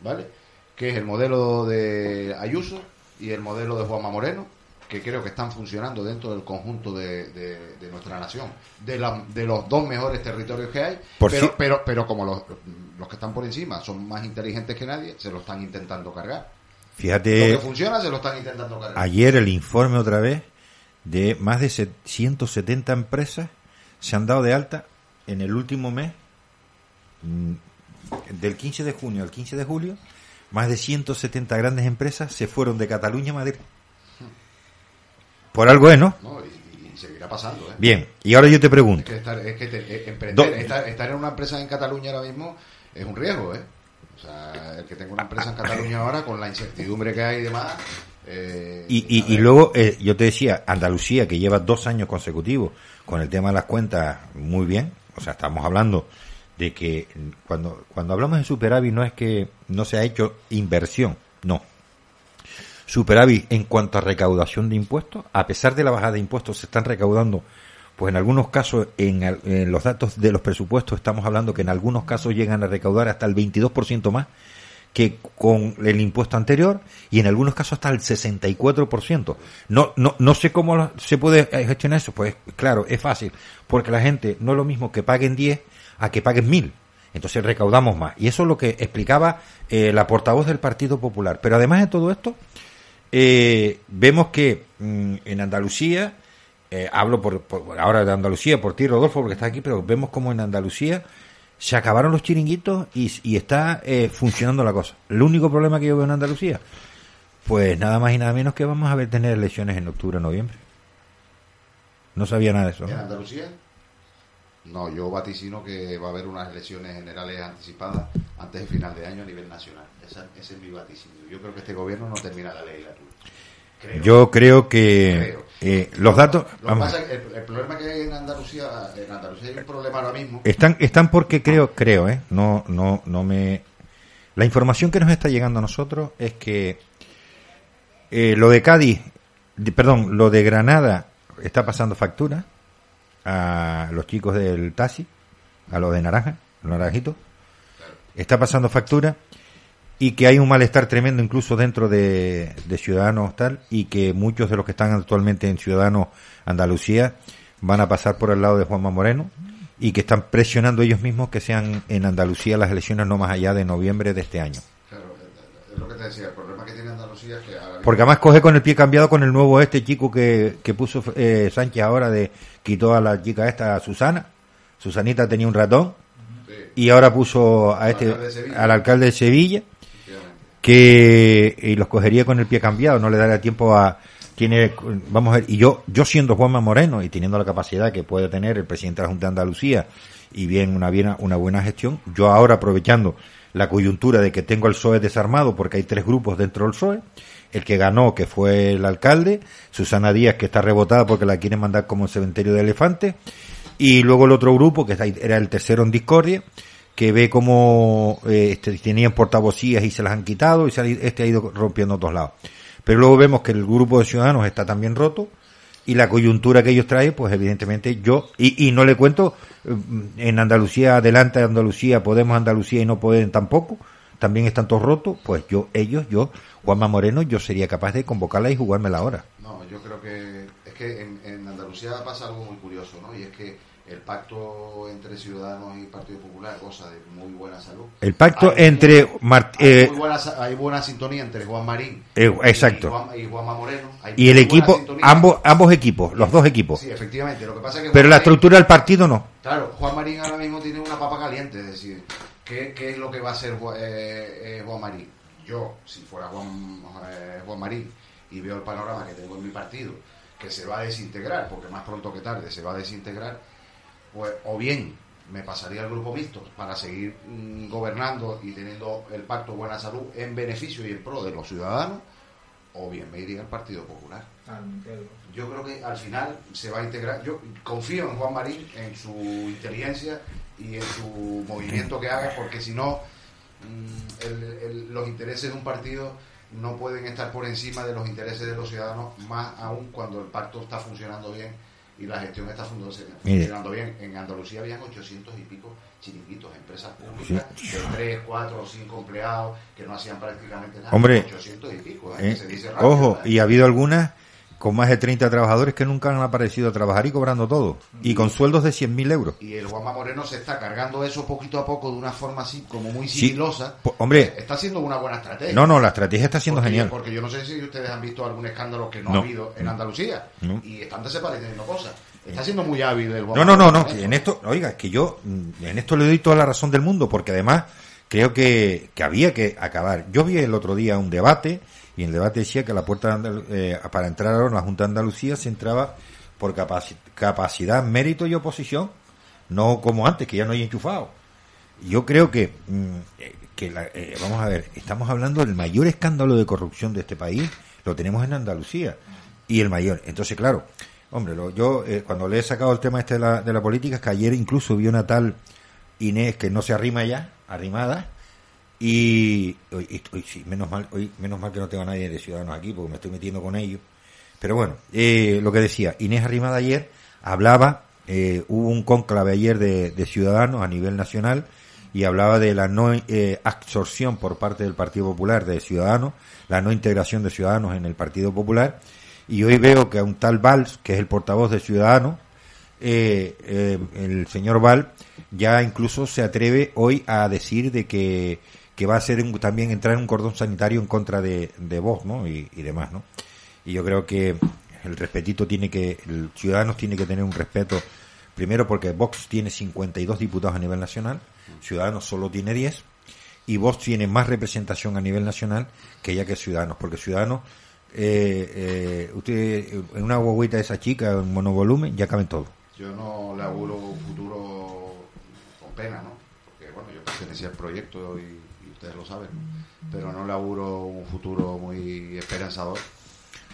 ¿vale? Que es el modelo de Ayuso y el modelo de Juanma Moreno, que creo que están funcionando dentro del conjunto de, nuestra nación, de, de los dos mejores territorios que hay, pero, pero, pero como los, los que están por encima son más inteligentes que nadie, se lo están intentando cargar. Fíjate. Lo que funciona se lo están intentando cargar. Ayer el informe otra vez de más de 170 empresas se han dado de alta en el último mes mm, del 15 de junio al 15 de julio, más de 170 grandes empresas se fueron de Cataluña a Madrid. Por algo es, ¿no? y, seguirá pasando. ¿eh? Bien, y ahora yo te pregunto. Es que, eh, emprender, estar, en una empresa en Cataluña ahora mismo es un riesgo, ¿eh? O sea, el que tenga una empresa en Cataluña ahora, con la incertidumbre que hay y demás. Eh, y, y, luego, yo te decía, Andalucía, que lleva dos años consecutivos con el tema de las cuentas muy bien, o sea, estamos hablando de que cuando, cuando hablamos de superávit no es que no se ha hecho inversión, no. Superávit en cuanto a recaudación de impuestos, a pesar de la bajada de impuestos, se están recaudando, pues en algunos casos, en, en los datos de los presupuestos, estamos hablando que en algunos casos llegan a recaudar hasta el 22% más que con el impuesto anterior y en algunos casos hasta el 64%. No, no, no sé cómo se puede gestionar eso. Pues claro, es fácil, porque la gente no es lo mismo que paguen 10 a que paguen mil. Entonces recaudamos más. Y eso es lo que explicaba eh, la portavoz del Partido Popular. Pero además de todo esto, eh, vemos que mm, en Andalucía, eh, hablo por, ahora de Andalucía, por ti, Rodolfo, porque está aquí, pero vemos como en Andalucía se acabaron los chiringuitos y, está funcionando la cosa. El único problema que yo veo en Andalucía, pues nada más y nada menos que vamos a ver tener elecciones en octubre noviembre. No sabía nada de eso. ¿En Andalucía? No, yo vaticino que va a haber unas elecciones generales anticipadas antes del final de año a nivel nacional. ese es mi vaticinio. Yo creo que este gobierno no termina la legislatura. yo creo que eh, los datos. el, problema que hay en Andalucía, en Andalucía hay un problema ahora mismo. Están, están porque creo, creo, eh, no, no, no me. La información que nos está llegando a nosotros es que eh, lo de Cádiz, perdón, lo de Granada está pasando factura a los chicos del taxi a lo de naranja, los naranjitos, está pasando factura y que hay un malestar tremendo incluso dentro de, de Ciudadanos tal y que muchos de los que están actualmente en Ciudadanos Andalucía van a pasar por el lado de Juanma Moreno y que están presionando ellos mismos que sean en Andalucía las elecciones no más allá de noviembre de este año. Claro, es lo que te decía, el problema que tiene Andalucía es que ahora mismo- Porque además coge con el pie cambiado con el nuevo este chico que, que puso eh, Sánchez ahora de quitó a la chica esta Susana. Susanita tenía un ratón. Sí, y ahora puso a este alcalde al alcalde de Sevilla que y los cogería con el pie cambiado, no le daría tiempo a tiene vamos a ver y yo yo siendo Juanma Moreno y teniendo la capacidad que puede tener el presidente de la Junta de Andalucía y bien una bien una buena gestión, yo ahora aprovechando la coyuntura de que tengo el PSOE desarmado porque hay tres grupos dentro del PSOE, el que ganó que fue el alcalde, Susana Díaz que está rebotada porque la quieren mandar como un cementerio de elefantes y luego el otro grupo que era el tercero en discordia que ve como eh, este, tenían portavocías y se las han quitado y se ha este ha ido rompiendo a todos lados. Pero luego vemos que el grupo de ciudadanos está también roto y la coyuntura que ellos traen, pues evidentemente yo, y, y no le cuento, eh, en Andalucía, adelante Andalucía, Podemos Andalucía y no pueden tampoco, también están todos rotos, pues yo, ellos, yo, Juanma Moreno, yo sería capaz de convocarla y jugármela ahora. No, yo creo que es que en, en Andalucía pasa algo muy curioso, ¿no? Y es que el pacto entre Ciudadanos y Partido Popular goza de muy buena salud. El pacto Hay- entre Mart- hay, eh, muy buena, sa- hay buena sintonía entre Juan Marín Eh, exacto. y, Juan, y Juanma Moreno. Hay y el equipo, ambos, ambos equipos, los dos equipos. Sí, efectivamente. Lo que pasa es que Pero Juan la estructura del partido no. Claro, Juan Marín ahora mismo tiene una papa caliente, es decir, ¿qué, qué es lo que va a hacer Ju- eh, eh, Juan Marín? Yo, si fuera Juan, eh, Juan Marín y veo el panorama que tengo en mi partido, que se va a desintegrar, porque más pronto que tarde se va a desintegrar, pues o bien me pasaría al grupo mixto para seguir mm, gobernando y teniendo el pacto Buena Salud en beneficio y en pro de los ciudadanos, o bien me iría al Partido Popular Ah, yo creo que al final se va a integrar. Yo confío en Juan Marín, en su inteligencia y en su movimiento que haga, porque si no, mm, los intereses de un partido no pueden estar por encima de los intereses de los ciudadanos, más aún cuando el pacto está funcionando bien y la gestión está funcionando bien. En Andalucía habían 800 y pico chiringuitos, empresas públicas de 3, 4 o 5 empleados que no hacían prácticamente nada. Hombre, 800 y pico, ¿eh? Eh, se dice rápido, Ojo, ¿eh? y ha habido algunas con más de 30 trabajadores que nunca han aparecido a trabajar y cobrando todo. Y con sueldos de 100.000 euros. Y el Juanma Moreno se está cargando eso poquito a poco de una forma así como muy sigilosa. Hombre. está haciendo una buena estrategia. No, no, la estrategia está siendo porque, genial. Porque yo no sé si ustedes han visto algún escándalo que no, No. ha habido en Andalucía. No. Y están desapareciendo cosas. Está siendo muy hábil el No, Juanma no, no, no. Moreno. En esto, oiga, que yo mm, en esto le doy toda la razón del mundo, porque además creo que, que había que acabar. Yo vi el otro día un debate y el debate decía que la puerta eh, para entrar en la Junta de Andalucía se entraba por capaci- capacidad, mérito y oposición, no como antes, que ya no hay enchufado. Yo creo que, mm, eh, que la- eh, vamos a ver, estamos hablando del mayor escándalo de corrupción de este país, lo tenemos en Andalucía, y el mayor. Entonces, claro, hombre, lo- yo eh, cuando le he sacado el tema este de la, de la política, es que ayer incluso vi una tal Inés que no se arrima ya, arrimada, y, hoy, hoy sí, menos mal, hoy, menos mal que no tengo a nadie de Ciudadanos aquí, porque me estoy metiendo con ellos. Pero bueno, eh, lo que decía, Inés Arrimada ayer hablaba, eh, hubo un cónclave ayer de, de Ciudadanos a nivel nacional y hablaba de la no eh, absorción por parte del Partido Popular de Ciudadanos, la no integración de Ciudadanos en el Partido Popular. Y hoy veo que a un tal Valls, que es el portavoz de Ciudadanos, eh, eh, el señor Val ya incluso se atreve hoy a decir de que, que va a ser un- también entrar en un cordón sanitario en contra de, de Vox, ¿no? Y, demás, ¿no? Y yo creo que el respetito tiene que, el Ciudadanos tiene que tener un respeto, primero porque Vox tiene 52 diputados a nivel nacional, Ciudadanos solo tiene 10, y Vox tiene más representación a nivel nacional que ya que Ciudadanos, porque Ciudadanos, eh, eh, usted, en una guaguita de esa chica, en monovolumen, ya caben todos. Yo no le auguro futuro con pena, ¿no? Porque, bueno, yo pertenecía al proyecto y ustedes lo saben, pero no le auguro un futuro muy esperanzador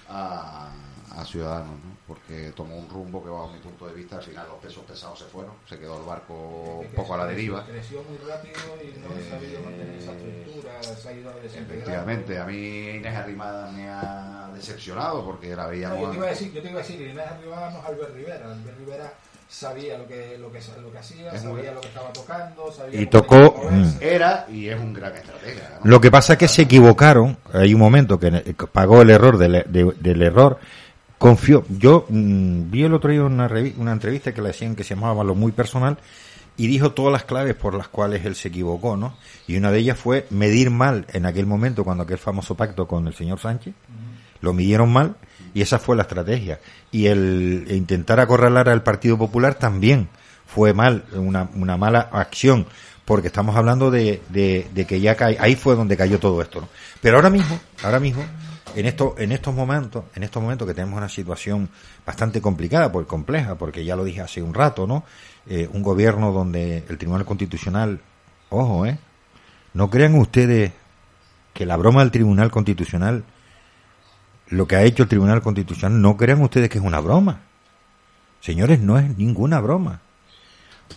a, a Ciudadanos, ¿no? Porque tomó un rumbo que, bajo mi punto de vista, al final los pesos pesados se fueron, se quedó el barco un poco a la deriva. Creció muy rápido y no ha sabido mantener esa estructura, se ha ido a. Efectivamente, a mí Inés Arrimada me ha decepcionado porque la No, veíamos... yo, te iba a decir, yo te iba a decir, Inés Arribada no es Albert Rivera. Albert Rivera sabía lo que, lo que, lo que hacía, Es sabía muy- lo que estaba tocando, sabía Y tocó, moverse. Era y es un gran estratega. ¿no? Lo que pasa es que se equivocaron. Hay un momento que pagó el error del, de- del error. Confió. Yo mm, vi el otro día una entrevista que le hacían que se llamaba Lo Muy Personal y dijo todas las claves por las cuales él se equivocó, ¿no? Y una de ellas fue medir mal en aquel momento, cuando aquel famoso pacto con el señor Sánchez. Lo midieron mal y esa fue la estrategia. Y el intentar acorralar al Partido Popular también fue mal, una, una mala acción, porque estamos hablando de, de, de que ya cae, ahí fue donde cayó todo esto. ¿no? Pero ahora mismo, ahora mismo, en estos, en estos momentos, en estos momentos que tenemos una situación bastante complicada, pues compleja, porque ya lo dije hace un rato, ¿no? Eh, un gobierno donde el Tribunal Constitucional, ojo, ¿eh? No crean ustedes que la broma del Tribunal Constitucional lo que ha hecho el Tribunal Constitucional, no crean ustedes que es una broma. Señores, no es ninguna broma.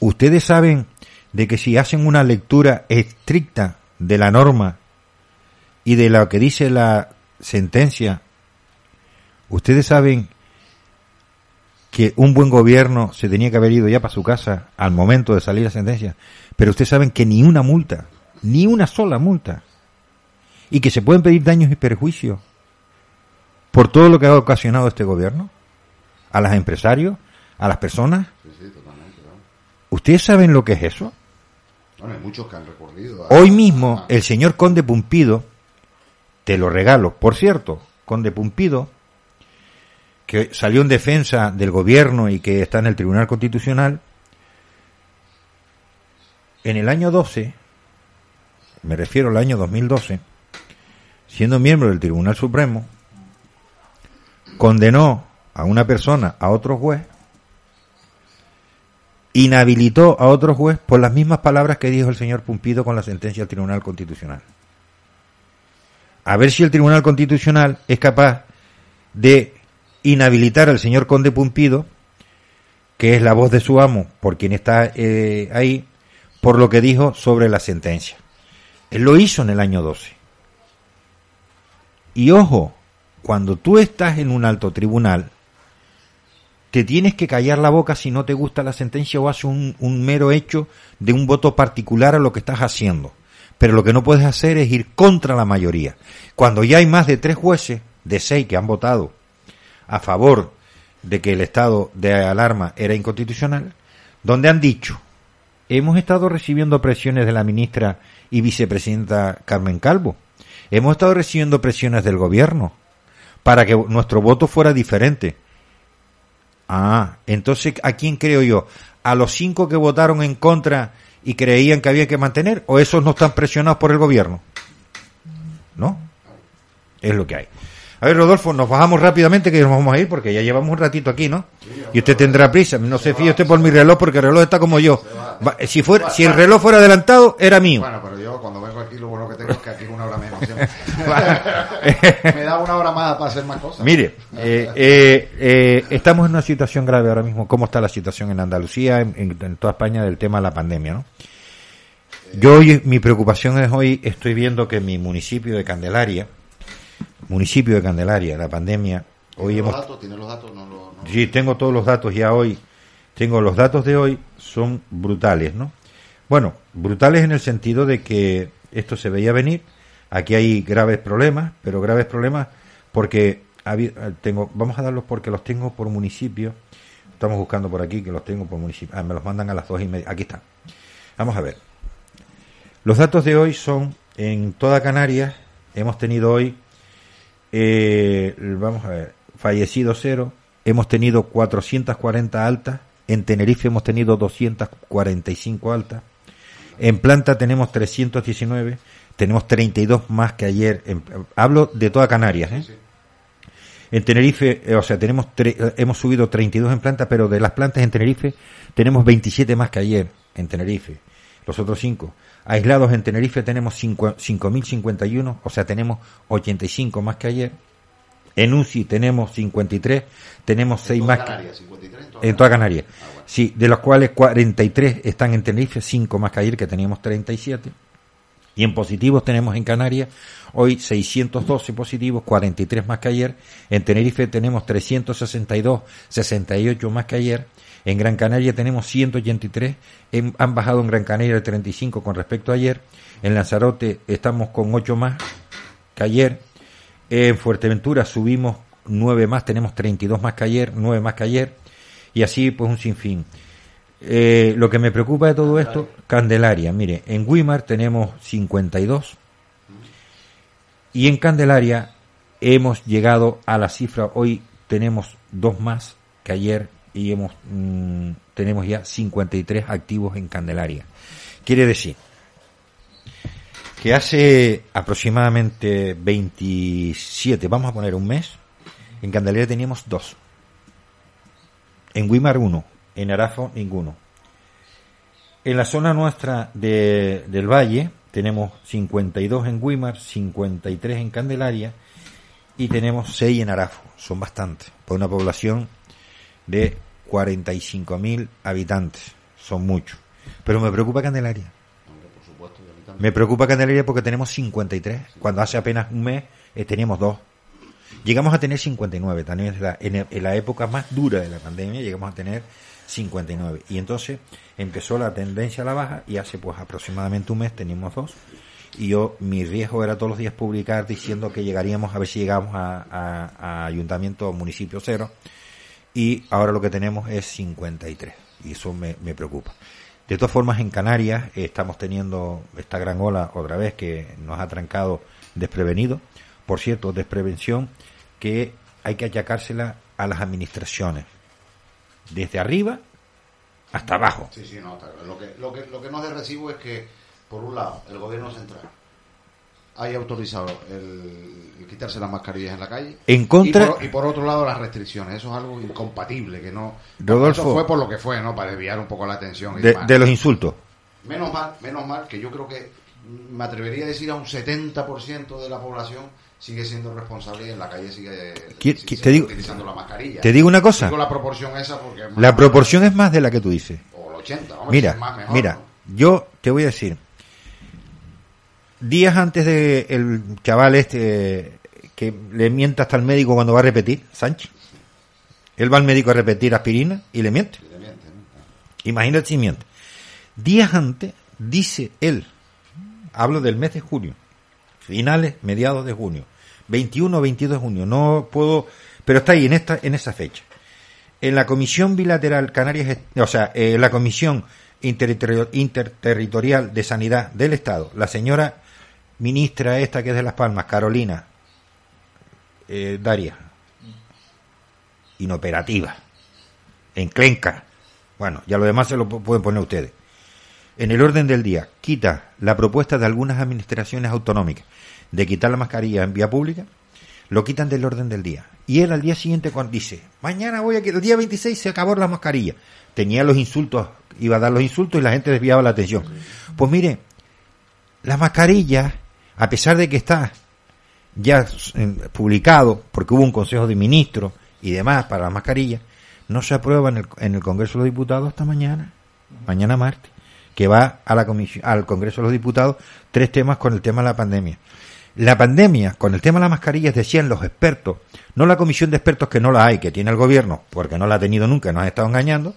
Ustedes saben de que si hacen una lectura estricta de la norma y de lo que dice la sentencia, ustedes saben que un buen gobierno se tenía que haber ido ya para su casa al momento de salir la sentencia, pero ustedes saben que ni una multa, ni una sola multa, y que se pueden pedir daños y perjuicios por todo lo que ha ocasionado este gobierno, a los empresarios, a las personas. Sí, sí, totalmente. ¿no? ¿Ustedes saben lo que es eso? Bueno, hay muchos que han recurrido. a- Hoy mismo el señor Conde Pumpido, te lo regalo, por cierto, Conde Pumpido, que salió en defensa del gobierno y que está en el Tribunal Constitucional, en el año 12, me refiero al año 2012, siendo miembro del Tribunal Supremo, condenó a una persona, a otro juez, inhabilitó a otro juez por las mismas palabras que dijo el señor Pumpido con la sentencia del Tribunal Constitucional. A ver si el Tribunal Constitucional es capaz de inhabilitar al señor Conde Pumpido, que es la voz de su amo, por quien está eh, ahí, por lo que dijo sobre la sentencia. Él lo hizo en el año 12. Y ojo, cuando tú estás en un alto tribunal, te tienes que callar la boca si no te gusta la sentencia o haces un, un mero hecho de un voto particular a lo que estás haciendo. Pero lo que no puedes hacer es ir contra la mayoría. Cuando ya hay más de tres jueces, de seis que han votado a favor de que el estado de alarma era inconstitucional, donde han dicho, hemos estado recibiendo presiones de la ministra y vicepresidenta Carmen Calvo, hemos estado recibiendo presiones del gobierno para que nuestro voto fuera diferente. Ah, entonces, ¿a quién creo yo? ¿A los cinco que votaron en contra y creían que había que mantener? ¿O esos no están presionados por el gobierno? ¿No? Es lo que hay. A ver, Rodolfo, nos bajamos rápidamente que nos vamos a ir porque ya llevamos un ratito aquí, ¿no? Y usted tendrá prisa. No se fíe usted por mi reloj porque el reloj está como yo. Va- Si fuera, si el reloj fuera adelantado, era mío. Bueno, pero yo cuando vengo aquí lo bueno que tengo es que aquí una hora menos. *laughs* Me da una hora más para hacer más cosas. Mire, eh, eh, eh, estamos en una situación grave ahora mismo. ¿Cómo está la situación en Andalucía, en, en- en toda España, del tema de la pandemia, no? Yo hoy, mi preocupación es hoy, estoy viendo que mi municipio de Candelaria, municipio de Candelaria, la pandemia, hoy ¿Tiene hemos... los datos? ¿Tiene los datos? No, lo- no. Sí, tengo todos los datos ya hoy. Tengo los datos de hoy, son brutales, ¿no? Bueno, brutales en el sentido de que esto se veía venir. Aquí hay graves problemas, pero graves problemas porque tengo, vamos a darlos porque los tengo por municipio. Estamos buscando por aquí que los tengo por municipio. Ah, me los mandan a las dos y media. Aquí están. Vamos a ver. Los datos de hoy son en toda Canarias. Hemos tenido hoy, eh, vamos a ver, fallecidos cero. Hemos tenido 440 altas. En Tenerife hemos tenido 245 altas. En planta tenemos 319. Tenemos 32 más que ayer. En- hablo de toda Canarias. ¿eh? En Tenerife, eh, o sea, tenemos tre- eh, hemos subido 32 en planta, pero de las plantas en Tenerife tenemos 27 más que ayer en Tenerife. Los otros 5. Aislados en Tenerife tenemos cinco- 5.051, o sea, tenemos 85 más que ayer. En UCI tenemos 53, tenemos 6 En más toda que, Canarias, 53 en toda en toda Canarias. Canarias. Ah, bueno. Sí, de los cuales 43 están en Tenerife, 5 más que ayer que teníamos 37. Y en positivos tenemos en Canarias hoy 612 positivos, 43 más que ayer. En Tenerife tenemos 362, 68 más que ayer. En Gran Canaria tenemos 183, en- han bajado en Gran Canaria el 35 con respecto a ayer. En Lanzarote estamos con 8 más que ayer. En Fuerteventura subimos 9 más, tenemos 32 más que ayer, 9 más que ayer. Y así pues un sinfín. Eh, lo que me preocupa de todo esto, Candelaria. Mire, en Weimar tenemos 52 y en Candelaria hemos llegado a la cifra, hoy tenemos dos más que ayer y hemos mm, tenemos ya 53 activos en Candelaria. Quiere decir que hace aproximadamente 27, vamos a poner un mes, en Candelaria teníamos dos. En Weimar uno, en Arafo ninguno. En la zona nuestra de- del valle tenemos 52 en Weimar, 53 en Candelaria y tenemos 6 en Arafo. Son bastantes, por una población de 45.000 habitantes. Son muchos. Pero me preocupa Candelaria. Hombre, por supuesto. Me preocupa Candelaria porque tenemos 53, cuando hace apenas un mes eh, teníamos dos. Llegamos a tener 59, también es la- en, el- en la época más dura de la pandemia llegamos a tener 59. Y entonces empezó la tendencia a la baja y hace pues aproximadamente un mes teníamos dos. Y yo, mi riesgo era todos los días publicar diciendo que llegaríamos, a ver si llegamos a, a- a ayuntamiento o municipio cero. Y ahora lo que tenemos es 53. Y eso me, me preocupa. De todas formas, en Canarias eh, estamos teniendo esta gran ola otra vez que nos ha trancado desprevenido. Por cierto, desprevención que hay que achacársela a las administraciones. Desde arriba hasta abajo. Sí, sí, no. Lo que, lo, que, lo que no de recibo es que, por un lado, el gobierno central haya autorizado el, el quitarse las mascarillas en la calle. En contra- Y por, y por otro lado, las restricciones. Eso es algo incompatible, que no... Rodolfo. Eso fue por lo que fue, ¿no? Para desviar un poco la atención y De, demás. de los insultos. Menos mal, menos mal, que yo creo que mm, me atrevería a decir a un 70% de la población sigue siendo responsable y en la calle sigue, ¿Qui- sigue qui- te digo- utilizando la mascarilla. Te digo una cosa. Digo la proporción esa porque... es más- La proporción es más de la que tú dices. O el 80, hombre, Mira, es más, mejor, mira, ¿no? yo te voy a decir, días antes de el chaval este que le mienta hasta el médico cuando va a repetir, Sánchez, él va al médico a repetir aspirina y le miente. Y le miente, ¿no? Imagínate si miente. Días antes dice él, hablo del mes de junio, finales, mediados de junio, 21 o 22 de junio, no puedo, pero está ahí en esta en esa fecha. En la Comisión Bilateral Canarias, o sea, en la Comisión Interterritorial de Sanidad del Estado, la señora ministra esta que es de Las Palmas, Carolina eh, Daria, inoperativa, enclenca, bueno, ya lo demás se lo pu- pueden poner ustedes. En el orden del día, quita la propuesta de algunas administraciones autonómicas de quitar la mascarilla en vía pública, lo quitan del orden del día. Y él al día siguiente cuando dice, mañana voy a que el día 26 se acabó la mascarilla. Tenía los insultos, iba a dar los insultos y la gente desviaba la atención. Pues mire, la mascarilla, a pesar de que está ya eh, publicado, porque hubo un consejo de ministros y demás para la mascarilla, no se aprueba en el, en el Congreso de los Diputados hasta mañana, mañana martes, que va a la comisión, al Congreso de los Diputados tres temas con el tema de la pandemia. La pandemia, con el tema de las mascarillas, decían los expertos, no la comisión de expertos que no la hay, que tiene el gobierno, porque no la ha tenido nunca, nos ha estado engañando,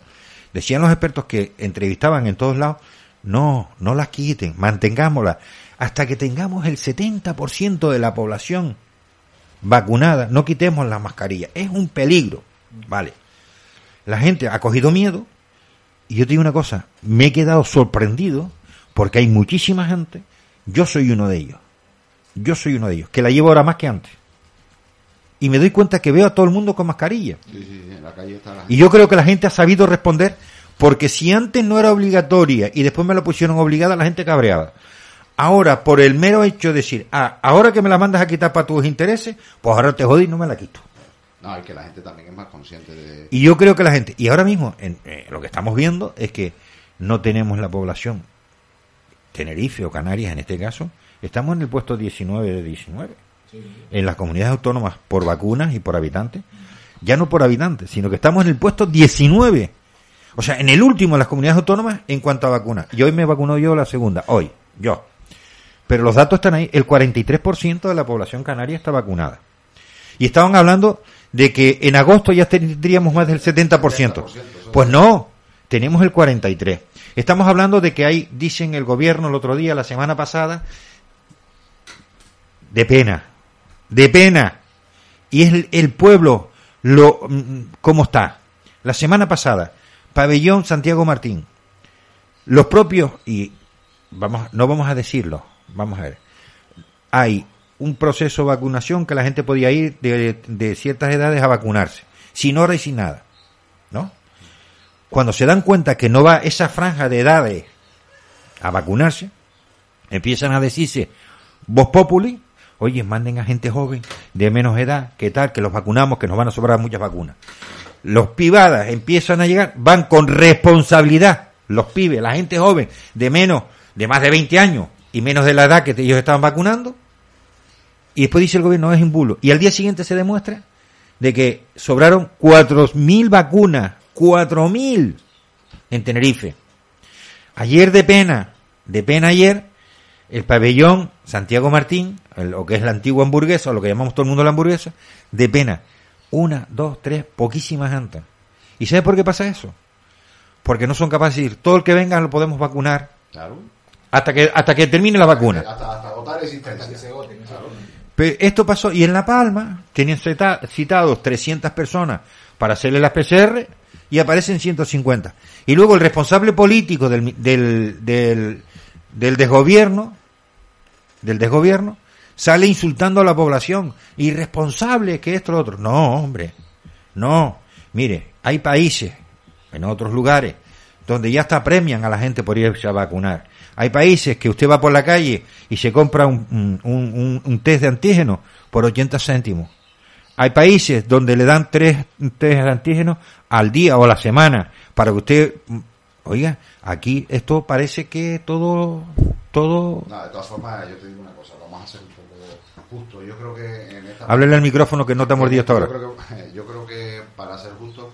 decían los expertos que entrevistaban en todos lados, no, no las quiten, mantengámoslas, hasta que tengamos el 70% de la población vacunada, no quitemos la mascarilla, es un peligro, vale. La gente ha cogido miedo, y yo te digo una cosa, me he quedado sorprendido, porque hay muchísima gente, yo soy uno de ellos, yo soy uno de ellos, que la llevo ahora más que antes. Y me doy cuenta que veo a todo el mundo con mascarilla. Sí, sí, sí, en la calle está la Y yo creo que la gente ha sabido responder, porque si antes no era obligatoria y después me la pusieron obligada, la gente cabreaba. Ahora, por el mero hecho de decir, ah, ahora que me la mandas a quitar para tus intereses, pues ahora te jodí y no me la quito. No, es que la gente también es más consciente de... Y yo creo que la gente, y ahora mismo en, eh, lo que estamos viendo es que no tenemos la población, Tenerife o Canarias en este caso, estamos en el puesto 19 de 19. En las comunidades autónomas por vacunas y por habitantes, ya no por habitantes, sino que estamos en el puesto 19. O sea, en el último de las comunidades autónomas en cuanto a vacunas. Y hoy me vacunó yo la segunda, hoy, yo. Pero los datos están ahí. El 43% de la población canaria está vacunada. Y estaban hablando de que en agosto ya tendríamos más del 70%. Pues no, tenemos el 43%. Estamos hablando de que hay, dicen el gobierno el otro día, la semana pasada, de pena, de pena. Y es el, pueblo, lo, mm, ¿cómo está? La semana pasada, Pabellón Santiago Martín, los propios, y vamos, no vamos a decirlo, vamos a ver, hay un proceso de vacunación que la gente podía ir de, ciertas edades a vacunarse, sin hora y sin nada, ¿no? Cuando se dan cuenta que no va esa franja de edades a vacunarse, empiezan a decirse, vos populi, oye, manden a gente joven de menos edad, ¿qué tal? Que los vacunamos, que nos van a sobrar muchas vacunas. Los pibadas empiezan a llegar, van con responsabilidad, los pibes, la gente joven de menos, de más de 20 años y menos de la edad que ellos estaban vacunando, y después dice el gobierno, no es un bulo. Y al día siguiente se demuestra de que sobraron 4.000 vacunas, 4.000 en Tenerife. Ayer de pena, de pena ayer, el pabellón Santiago Martín, lo que es la antigua hamburguesa, o lo que llamamos todo el mundo la hamburguesa, de pena. Una, dos, tres, poquísimas antes. ¿Y sabes por qué pasa eso? Porque no son capaces de decir, todo el que venga lo podemos vacunar. Hasta que, hasta que termine la vacuna. Hasta, hasta agotar existencia. Pero esto pasó, y en La Palma tenían citados 300 personas para hacerle las PCR y aparecen 150. Y luego el responsable político del, del, del, del desgobierno, del desgobierno, sale insultando a la población, irresponsable que esto lo otro. No, hombre, no. Mire, hay países, en otros lugares, donde ya hasta premian a la gente por irse a vacunar. Hay países que usted va por la calle y se compra un, un, test de antígeno por 80 céntimos. Hay países donde le dan tres test de antígenos al día o a la semana para que usted, oiga, aquí esto parece que todo, todo. No, de todas formas, yo te digo una cosa, vamos a hacer un poco justo. Yo creo que en esta. Háblele al micrófono que no te ha mordido hasta ahora. Yo creo que, *laughs* yo creo que para ser justo,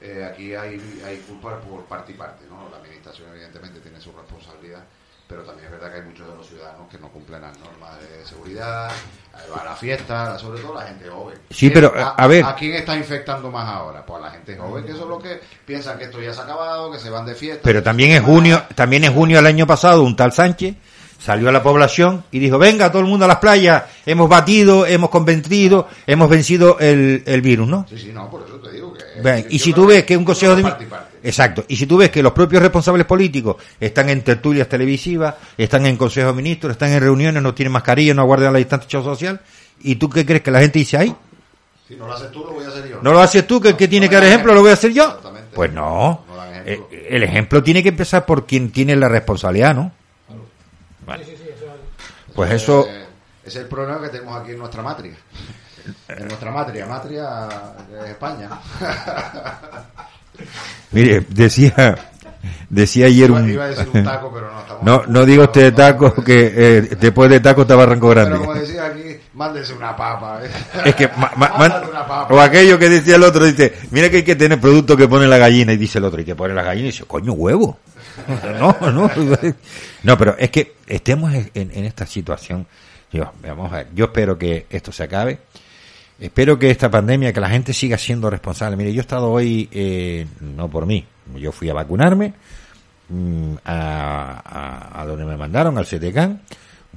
eh, aquí hay, hay culpa por parte y parte, ¿no? La administración, evidentemente, tiene su responsabilidad pero también es verdad que hay muchos de los ciudadanos que no cumplen las normas de seguridad, va a la fiesta, sobre todo la gente joven. Sí, pero a, ver. ¿A quién está infectando más ahora? Pues a la gente joven, que son los que piensan que esto ya se ha acabado, que se van de fiesta. Pero también en junio, también en junio del año pasado, un tal Sánchez salió a la población y dijo, venga todo el mundo a las playas, hemos batido, hemos convencido, hemos vencido el, el virus, ¿no? Sí, sí, no, por eso te digo que... y si tú ves que un consejo de... Exacto. Y si tú ves que los propios responsables políticos están en tertulias televisivas, están en consejos de ministros, están en reuniones, no tienen mascarilla, no guardan la distancia social, ¿y tú qué crees que la gente dice ahí? Si no lo haces tú, lo voy a hacer yo. ¿No lo haces tú, que, que tiene que dar ejemplo, lo voy a hacer yo? Pues no. Eh, el ejemplo tiene que empezar por quien tiene la responsabilidad, ¿no? Pues eso... es el problema que tenemos aquí en nuestra matria. En nuestra matria, matria es España. *laughs* Mire, decía decía ayer un... Iba a decir un taco, pero no, *laughs* no, no diga usted taco, que eh, después de taco está Barranco Grande. Pero como decía aquí, mándese una papa. ¿eh? *laughs* Es que, una papa. o aquello que decía el otro, dice, mira que hay que tener producto que pone la gallina, y dice el otro, y que pone la gallina, y dice, coño, huevo. No, no, no, pero es que estemos en, en esta situación, yo, vamos a ver, yo espero que esto se acabe, Espero que esta pandemia, que la gente siga siendo responsable. Mire, yo he estado hoy, eh, no por mí, yo fui a vacunarme mm, a, a, donde me mandaron, al CTK,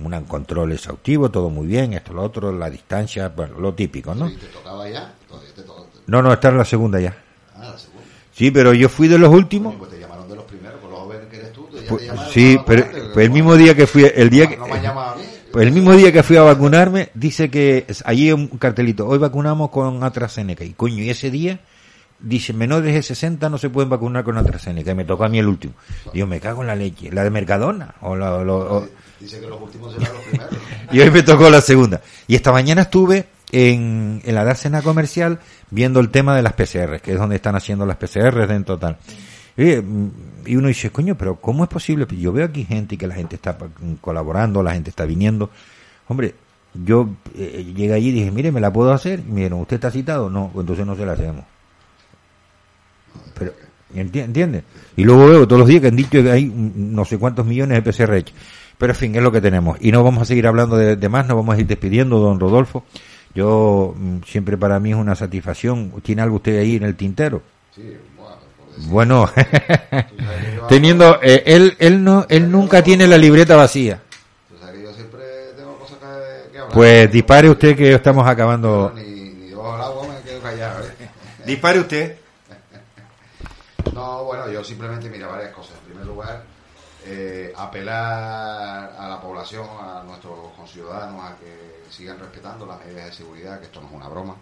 un control exhaustivo, todo muy bien, esto, lo otro, la distancia, bueno, lo típico, ¿no? ¿Te tocaba ya? No, no, esta es la segunda ya. Ah, la segunda. Sí, pero yo fui de los últimos. Pues te llamaron de los primeros, por los jóvenes que eres tú. ya pues, sí, pero, pues el mismo día que fui, el día que... No me han llamado a mí. Pues el mismo día que fui a vacunarme, dice que allí un cartelito, hoy vacunamos con AstraZeneca. Y coño, y ese día, dice, menores de 60 no se pueden vacunar con AstraZeneca. Y me tocó a mí el último. Digo, me cago en la leche. ¿La de Mercadona? O la, Dice que los últimos serán los primeros. *laughs* y hoy me tocó la segunda. Y esta mañana estuve en, en la dársena comercial viendo el tema de las PCR, que es donde están haciendo las PCR dentro tal. Y uno dice, coño, pero ¿cómo es posible? Yo veo aquí gente y que la gente está colaborando, la gente está viniendo. Hombre, yo eh, llegué allí y dije, mire, ¿me la puedo hacer? Y me dijeron, ¿usted está citado? No, pues entonces no se la hacemos. Pero, ¿entiende? Y luego veo todos los días que han dicho que hay no sé cuántos millones de PCR. Pero en fin, es lo que tenemos. Y no vamos a seguir hablando de, de más, nos vamos a ir despidiendo, don Rodolfo. Yo, mm, siempre para mí es una satisfacción. ¿Tiene algo usted ahí en el tintero? Sí, bueno, *laughs* teniendo, eh, él, él no, él nunca tiene la libreta vacía. tú sabes que yo siempre tengo cosas que, que hablar. Pues dispare usted que estamos acabando. ¿eh? *laughs* Dispare usted. *laughs* No, bueno, yo simplemente, mira, varias cosas. En primer lugar, eh, apelar a la población, a nuestros conciudadanos, a que sigan respetando las medidas de seguridad, que esto no es una broma,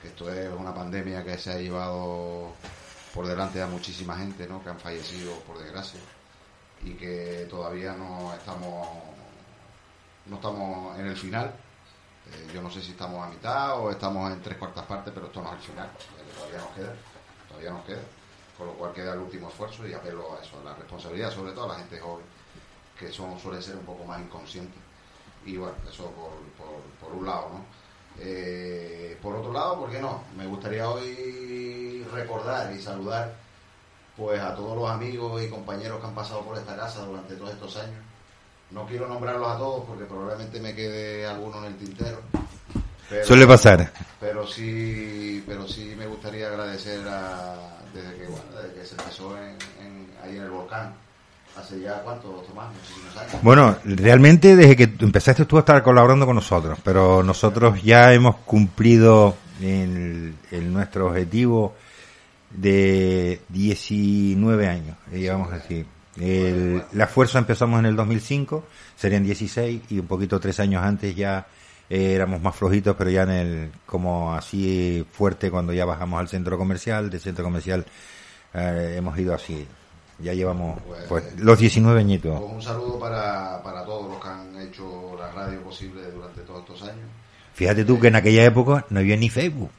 que esto es una pandemia que se ha llevado por delante a muchísima gente, ¿no? Que han fallecido, por desgracia, y que todavía no estamos, no estamos en el final. Eh, yo no sé si estamos a mitad o estamos en tres cuartas partes, pero esto no es el final. eh, Todavía nos queda, todavía nos queda. Con lo cual queda el último esfuerzo y apelo a eso, a la responsabilidad, sobre todo a la gente joven, que son, suele ser un poco más inconscientes. Y bueno, eso por, por un lado, ¿no? Eh, por otro lado, ¿por qué no? Me gustaría hoy recordar y saludar pues a todos los amigos y compañeros que han pasado por esta casa durante todos estos años. No quiero nombrarlos a todos porque probablemente me quede alguno en el tintero. Pero- Suele pasar. pero sí pero sí me gustaría agradecer a desde que bueno, desde que se empezó en, en- ahí en el volcán hace ya cuánto Tomás muchísimos años Bueno, realmente desde que empezaste tú a estar colaborando con nosotros, pero nosotros ya hemos cumplido el, el nuestro objetivo de 19 años, digamos así. El- la fuerza empezamos en el 2005, serían 16 y un poquito tres años antes ya eh, éramos más flojitos, pero ya en el como así fuerte cuando ya bajamos al centro comercial, del centro comercial eh, hemos ido así. Ya llevamos pues, los 19 añitos. Pues un saludo para, para todos los que han hecho la radio posible durante todos estos años Fíjate tú que en aquella época no había ni Facebook,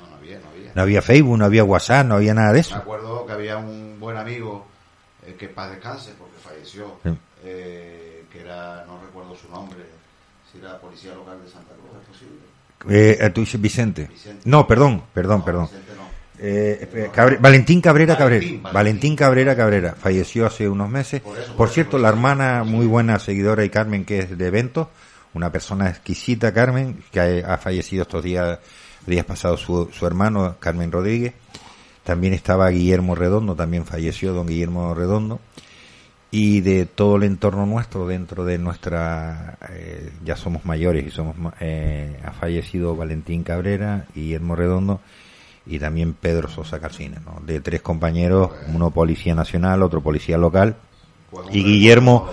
no no había no había no había Facebook, no había WhatsApp, no había nada de me eso. acuerdo que había un buen amigo eh, que paz descanse porque falleció Sí. eh, que era no recuerdo su nombre si era policía local de Santa Cruz es posible Eh, eh, tú dices Vicente. Vicente. No, perdón, perdón, No, perdón. Vicente. Eh, Cabre- Valentín Cabrera Cabrera. Valentín, Valentín, Valentín. Cabrera Cabrera. Falleció hace unos meses. Por eso, Por, por eso, cierto, la hermana muy buena seguidora y Carmen, que es de eventos, una persona exquisita, Carmen, que ha, ha fallecido estos días, días pasados su, su hermano, Carmen Rodríguez. También estaba Guillermo Redondo, también falleció don Guillermo Redondo. Y de todo el entorno nuestro, dentro de nuestra, eh, ya somos mayores y somos, eh, ha fallecido Valentín Cabrera, Guillermo Redondo y también Pedro Sosa Calcina, ¿no? De tres compañeros, uno policía nacional, otro policía local y Guillermo,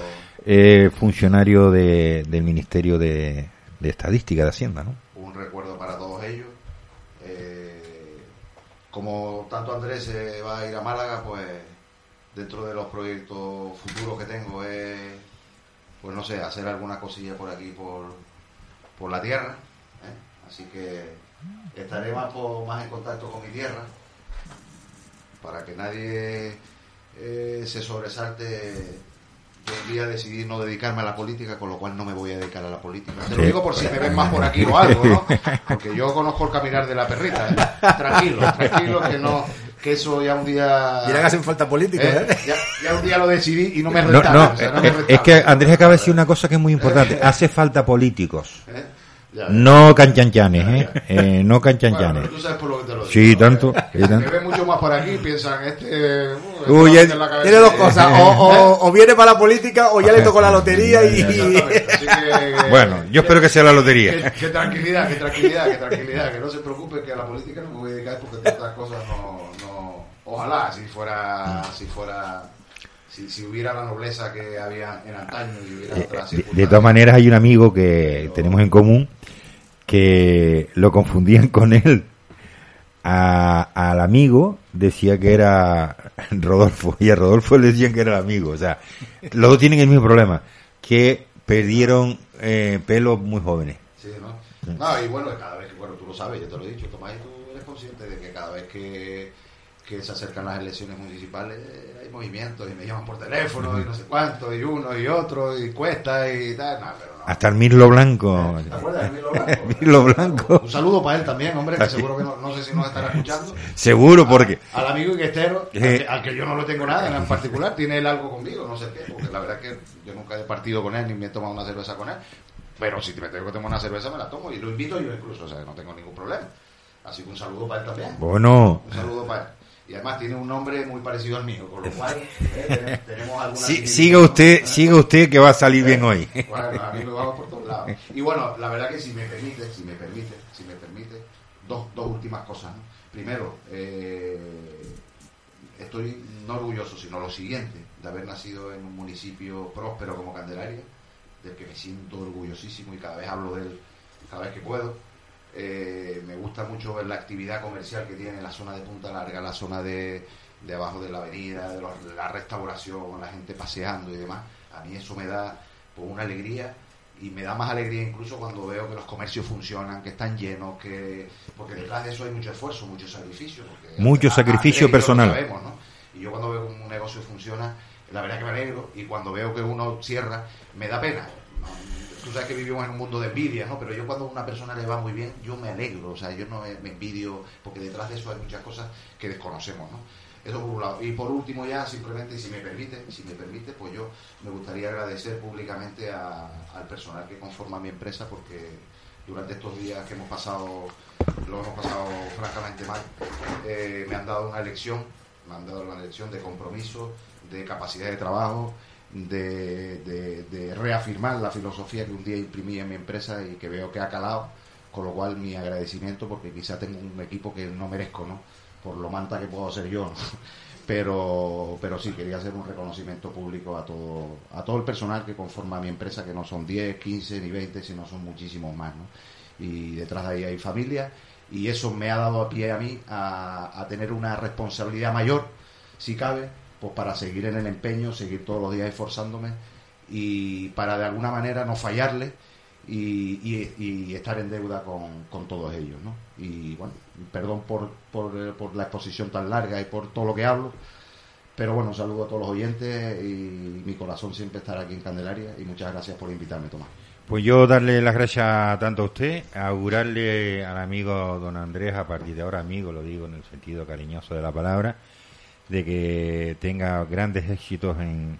eh, funcionario de, del Ministerio de, de Estadística de Hacienda, ¿no? un recuerdo para todos ellos. Eh, como tanto Andrés se va a ir a Málaga, pues dentro de los proyectos futuros que tengo es, pues no sé, hacer alguna cosilla por aquí, por, por la tierra. ¿eh? Así que estaré más, más en contacto con mi tierra para que nadie eh, se sobresalte. Yo un día decidí no dedicarme a la política, con lo cual no me voy a dedicar a la política. Te lo digo por si me ven más por aquí o algo, ¿no? Porque yo conozco el caminar de la perrita. ¿eh? Tranquilo, tranquilo, que no, que eso ya un día. Que hacen falta políticos, ¿eh? ¿eh? Ya, ya un día lo decidí y no me es No, rentable. no, o sea, no me eh, es es que. Andrés acaba de decir una cosa que es muy importante. *laughs* Hace falta políticos. ¿Eh? Ya. No canchanchanes, ¿eh? Eh, no Bueno, canchanchanes. pero tú sabes por lo que te lo digo. Sí, tanto, Eh, sí, ven mucho más por aquí, piensan, este. uh, este Uy, Tiene dos cosas, o, o, o viene para la política o ya le tocó la lotería y... Así que- *laughs* Bueno, yo espero que sea la lotería. Qué tranquilidad, qué tranquilidad, qué tranquilidad. Que no se preocupe que a la política no me voy a dedicar porque todas estas cosas no, no. Ojalá si fuera, si fuera, si, si hubiera la nobleza que había en antaño y hubiera Eh, otras De, de todas maneras, hay un amigo que tenemos en común que lo confundían con él. A- al amigo decía que era Rodolfo y a Rodolfo le decían que era el amigo. O sea, los dos tienen el mismo problema, que perdieron eh, pelo muy jóvenes. Sí, ¿no? No, y bueno, cada vez que, bueno, tú lo sabes, yo te lo he dicho, Tomás, y tú eres consciente de que cada vez que, que se acercan las elecciones municipales, eh, hay movimientos y me llaman por teléfono y no sé cuánto, y uno y otro, y cuesta y tal. No, pero no. Hasta el Mirlo Blanco. ¿Te acuerdas de Milo *laughs* Blanco? Un saludo para él también, hombre, que seguro que no, no sé si nos estará escuchando. *laughs* Seguro, porque. Al amigo Iguestero, al, Eh. que- al que yo no le tengo nada en particular, tiene él algo conmigo, no sé qué, porque la verdad es que yo nunca he partido con él ni me he tomado una cerveza con él, pero si me tengo que tomar una cerveza me la tomo y lo invito yo incluso, o sea, no tengo ningún problema. Así que un saludo para él también. Bueno. Un saludo para él. Y además tiene un nombre muy parecido al mío, con lo cual eh, tenemos- alguna Sí, siga usted, siga usted que va a salir bien hoy. Bueno, a mí me vamos por todos lados. Y bueno, la verdad que si me permite, si me permite, si me permite, dos, dos últimas cosas. ¿no? Primero, eh, estoy no orgulloso, sino lo siguiente, de haber nacido en un municipio próspero como Candelaria, del que me siento orgullosísimo y cada vez hablo de él cada vez que puedo. Eh, me gusta mucho ver la actividad comercial que tiene la zona de Punta Larga, la zona de, de abajo de la avenida, de los- la restauración, la gente paseando y demás. A mí eso me da pues, una alegría y me da más alegría incluso cuando veo que los comercios funcionan, que están llenos, que porque detrás de eso hay mucho esfuerzo, mucho sacrificio. porque Mucho sacrificio personal. sabemos, ¿no? Y yo cuando veo que un negocio funciona, la verdad que me alegro y cuando veo que uno cierra, me da pena. ¿no? Tú sabes que vivimos en un mundo de envidia, ¿no? Pero yo cuando a una persona le va muy bien, yo me alegro, o sea, yo no me, envidio, porque detrás de eso hay muchas cosas que desconocemos, ¿no? Eso por un lado. Y por último ya, simplemente, si me permite, si me permite, pues yo me gustaría agradecer públicamente a- al personal que conforma mi empresa, porque durante estos días que hemos pasado, lo hemos pasado francamente mal, eh, me han dado una lección, me han dado una lección de compromiso, de capacidad de trabajo, de, reafirmar la filosofía que un día imprimí en mi empresa y que veo que ha calado, con lo cual mi agradecimiento porque quizá tengo un equipo que no merezco, ¿no? Por lo manta que puedo ser yo. *laughs* Pero, pero sí, quería hacer un reconocimiento público a todo, a todo el personal que conforma mi empresa, que no son 10, 15 ni 20, sino son muchísimos más, ¿no? Y detrás de ahí hay familia y eso me ha dado a pie a mí a tener una responsabilidad mayor, si cabe, pues para seguir en el empeño, seguir todos los días esforzándome y para de alguna manera no fallarle y, estar en deuda con, con todos ellos, ¿no? Y bueno, perdón por, por, eh, por la exposición tan larga y por todo lo que hablo, pero bueno, un saludo a todos los oyentes y mi corazón siempre estará aquí en Candelaria y muchas gracias por invitarme, Tomás. Pues yo darle las gracias tanto a usted, augurarle al amigo don Andrés, a partir de ahora amigo, lo digo en el sentido cariñoso de la palabra, de que tenga grandes éxitos en,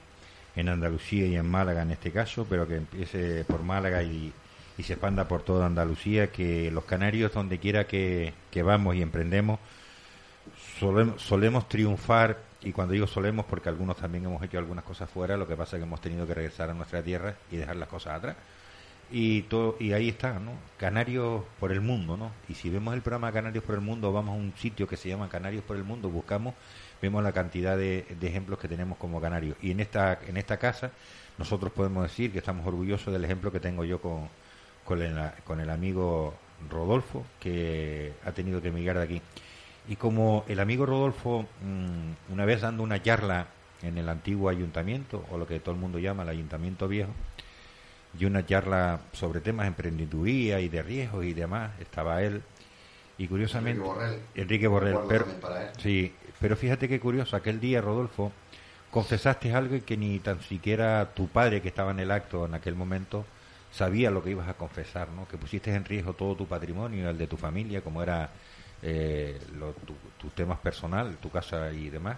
en Andalucía y en Málaga en este caso, pero que empiece por Málaga y, se expanda por toda Andalucía, que los canarios donde quiera que, que vamos y emprendemos, solemos, solemos triunfar, y cuando digo solemos, porque algunos también hemos hecho algunas cosas fuera, lo que pasa es que hemos tenido que regresar a nuestra tierra y dejar las cosas atrás. Y, todo, y ahí está, ¿no? Canarios por el mundo, ¿no? Y si vemos el programa Canarios por el mundo, vamos a un sitio que se llama Canarios por el mundo, buscamos, vemos la cantidad de, de ejemplos que tenemos como canarios. Y en esta, en esta casa, nosotros podemos decir que estamos orgullosos del ejemplo que tengo yo con, con, el, con el amigo Rodolfo, que ha tenido que emigrar de aquí. Y como el amigo Rodolfo, mm, una vez dando una charla en el antiguo ayuntamiento, o lo que todo el mundo llama el ayuntamiento viejo, y una charla sobre temas de emprendeduría y de riesgos y demás, estaba él. Y curiosamente, Enrique Borrell. Enrique Borrell, pero, también para él. sí, pero fíjate qué curioso, aquel día, Rodolfo, confesaste algo que ni tan siquiera tu padre que estaba en el acto en aquel momento sabía lo que ibas a confesar, ¿no? Que pusiste en riesgo todo tu patrimonio, el de tu familia, como era eh, lo- tu- tus temas personales, tu casa y demás.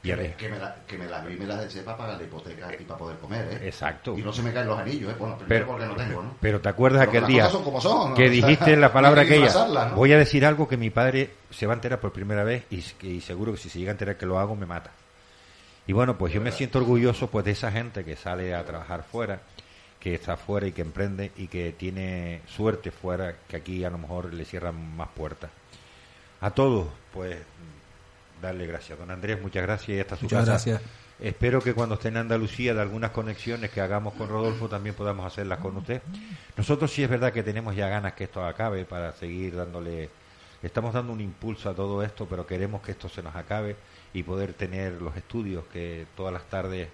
Que, me, que, me la, que me las vi y me las eché para pagar la hipoteca y para poder comer, ¿eh? Exacto. Y no se me caen los anillos, ¿eh? Bueno, primero Pero, porque no tengo, ¿no? pero te acuerdas Pero aquel las día cosas son como son, ¿no? que dijiste la *laughs* palabra aquella. ¿no? Voy a decir algo que mi padre se va a enterar por primera vez y, y seguro que si se llega a enterar que lo hago me mata. Y bueno, pues yo me siento orgulloso pues de esa gente que sale a trabajar fuera, que está fuera y que emprende y que tiene suerte fuera, que aquí a lo mejor le cierran más puertas. A todos, pues darle gracias. Don Andrés, muchas gracias y hasta su Muchas casa. gracias. Espero que cuando esté en Andalucía de algunas conexiones que hagamos con Rodolfo también podamos hacerlas con usted. Nosotros sí es verdad que tenemos ya ganas que esto acabe para seguir dándole, estamos dando un impulso a todo esto, pero queremos que esto se nos acabe y poder tener los estudios que todas las tardes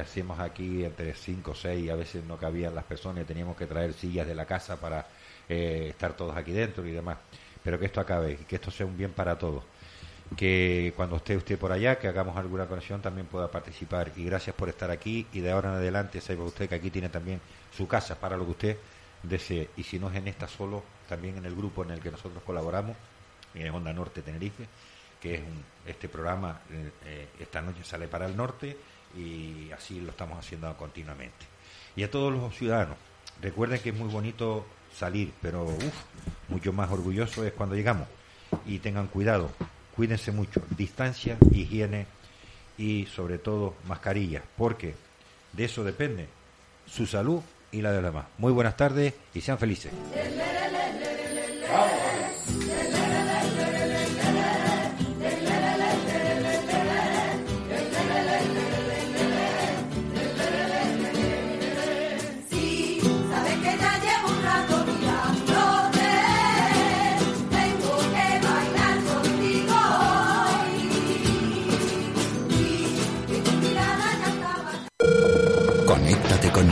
hacíamos aquí entre 5 o 6, a veces no cabían las personas y teníamos que traer sillas de la casa para eh, estar todos aquí dentro y demás. Pero que esto acabe y que esto sea un bien para todos. Que cuando esté usted por allá, que hagamos alguna conexión, también pueda participar. Y gracias por estar aquí y de ahora en adelante sepa usted que aquí tiene también su casa para lo que usted desee. Y si no es en esta solo, también en el grupo en el que nosotros colaboramos, en Onda Norte Tenerife, que es un- este programa, eh, eh, esta noche sale para el norte y así lo estamos haciendo continuamente. Y a todos los ciudadanos, recuerden que es muy bonito salir, pero uf, mucho más orgulloso es cuando llegamos. Y tengan cuidado, cuídense mucho, distancia, higiene y sobre todo mascarillas, porque de eso depende su salud y la de los demás. Muy buenas tardes y sean felices.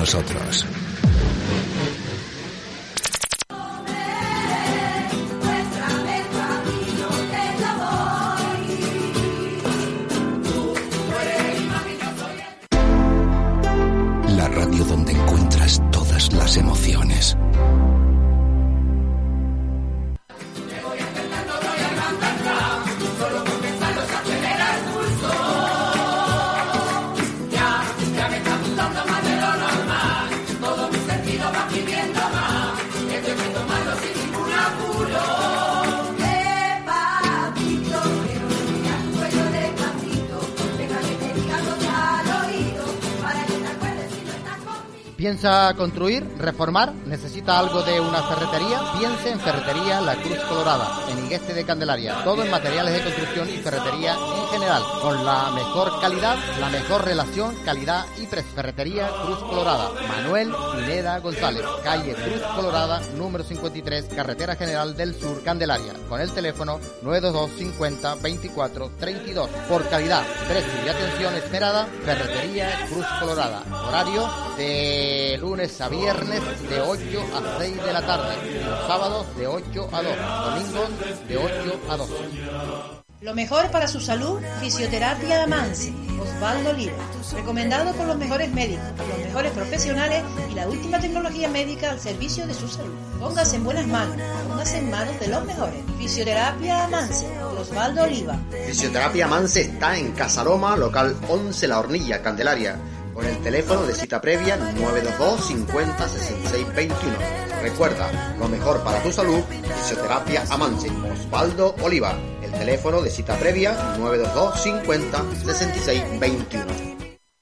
Nosotros. ¿Piensa construir, reformar? ¿Necesita algo de una ferretería? Piense en Ferretería La Cruz Colorada, en Igueste de Candelaria. Todo en materiales de construcción y ferretería en general. Con la mejor calidad, la mejor relación, calidad y precio. Ferretería Cruz Colorada. Manuel Pineda González. Calle Cruz Colorada, número 53, Carretera General del Sur, Candelaria. Con el teléfono 922 50 24 32. Por calidad, precio y atención esperada, Ferretería Cruz Colorada. Horario de lunes a viernes de 8 a 6 de la tarde. Y los sábados de 8 a 2. Domingos de 8 a 12. Lo mejor para su salud, fisioterapia Amansi, Osvaldo Oliva. Recomendado por los mejores médicos, los mejores profesionales y la última tecnología médica al servicio de su salud. Póngase en buenas manos, póngase en manos de los mejores. Fisioterapia Amansi, Osvaldo Oliva. Fisioterapia Manse está en Casaroma, local 11 La Hornilla, Candelaria, con el teléfono de cita previa 922 50 66 21. Recuerda, lo mejor para tu salud, Fisioterapia Amance, Osvaldo Oliva. El teléfono de cita previa 922 50 66 21.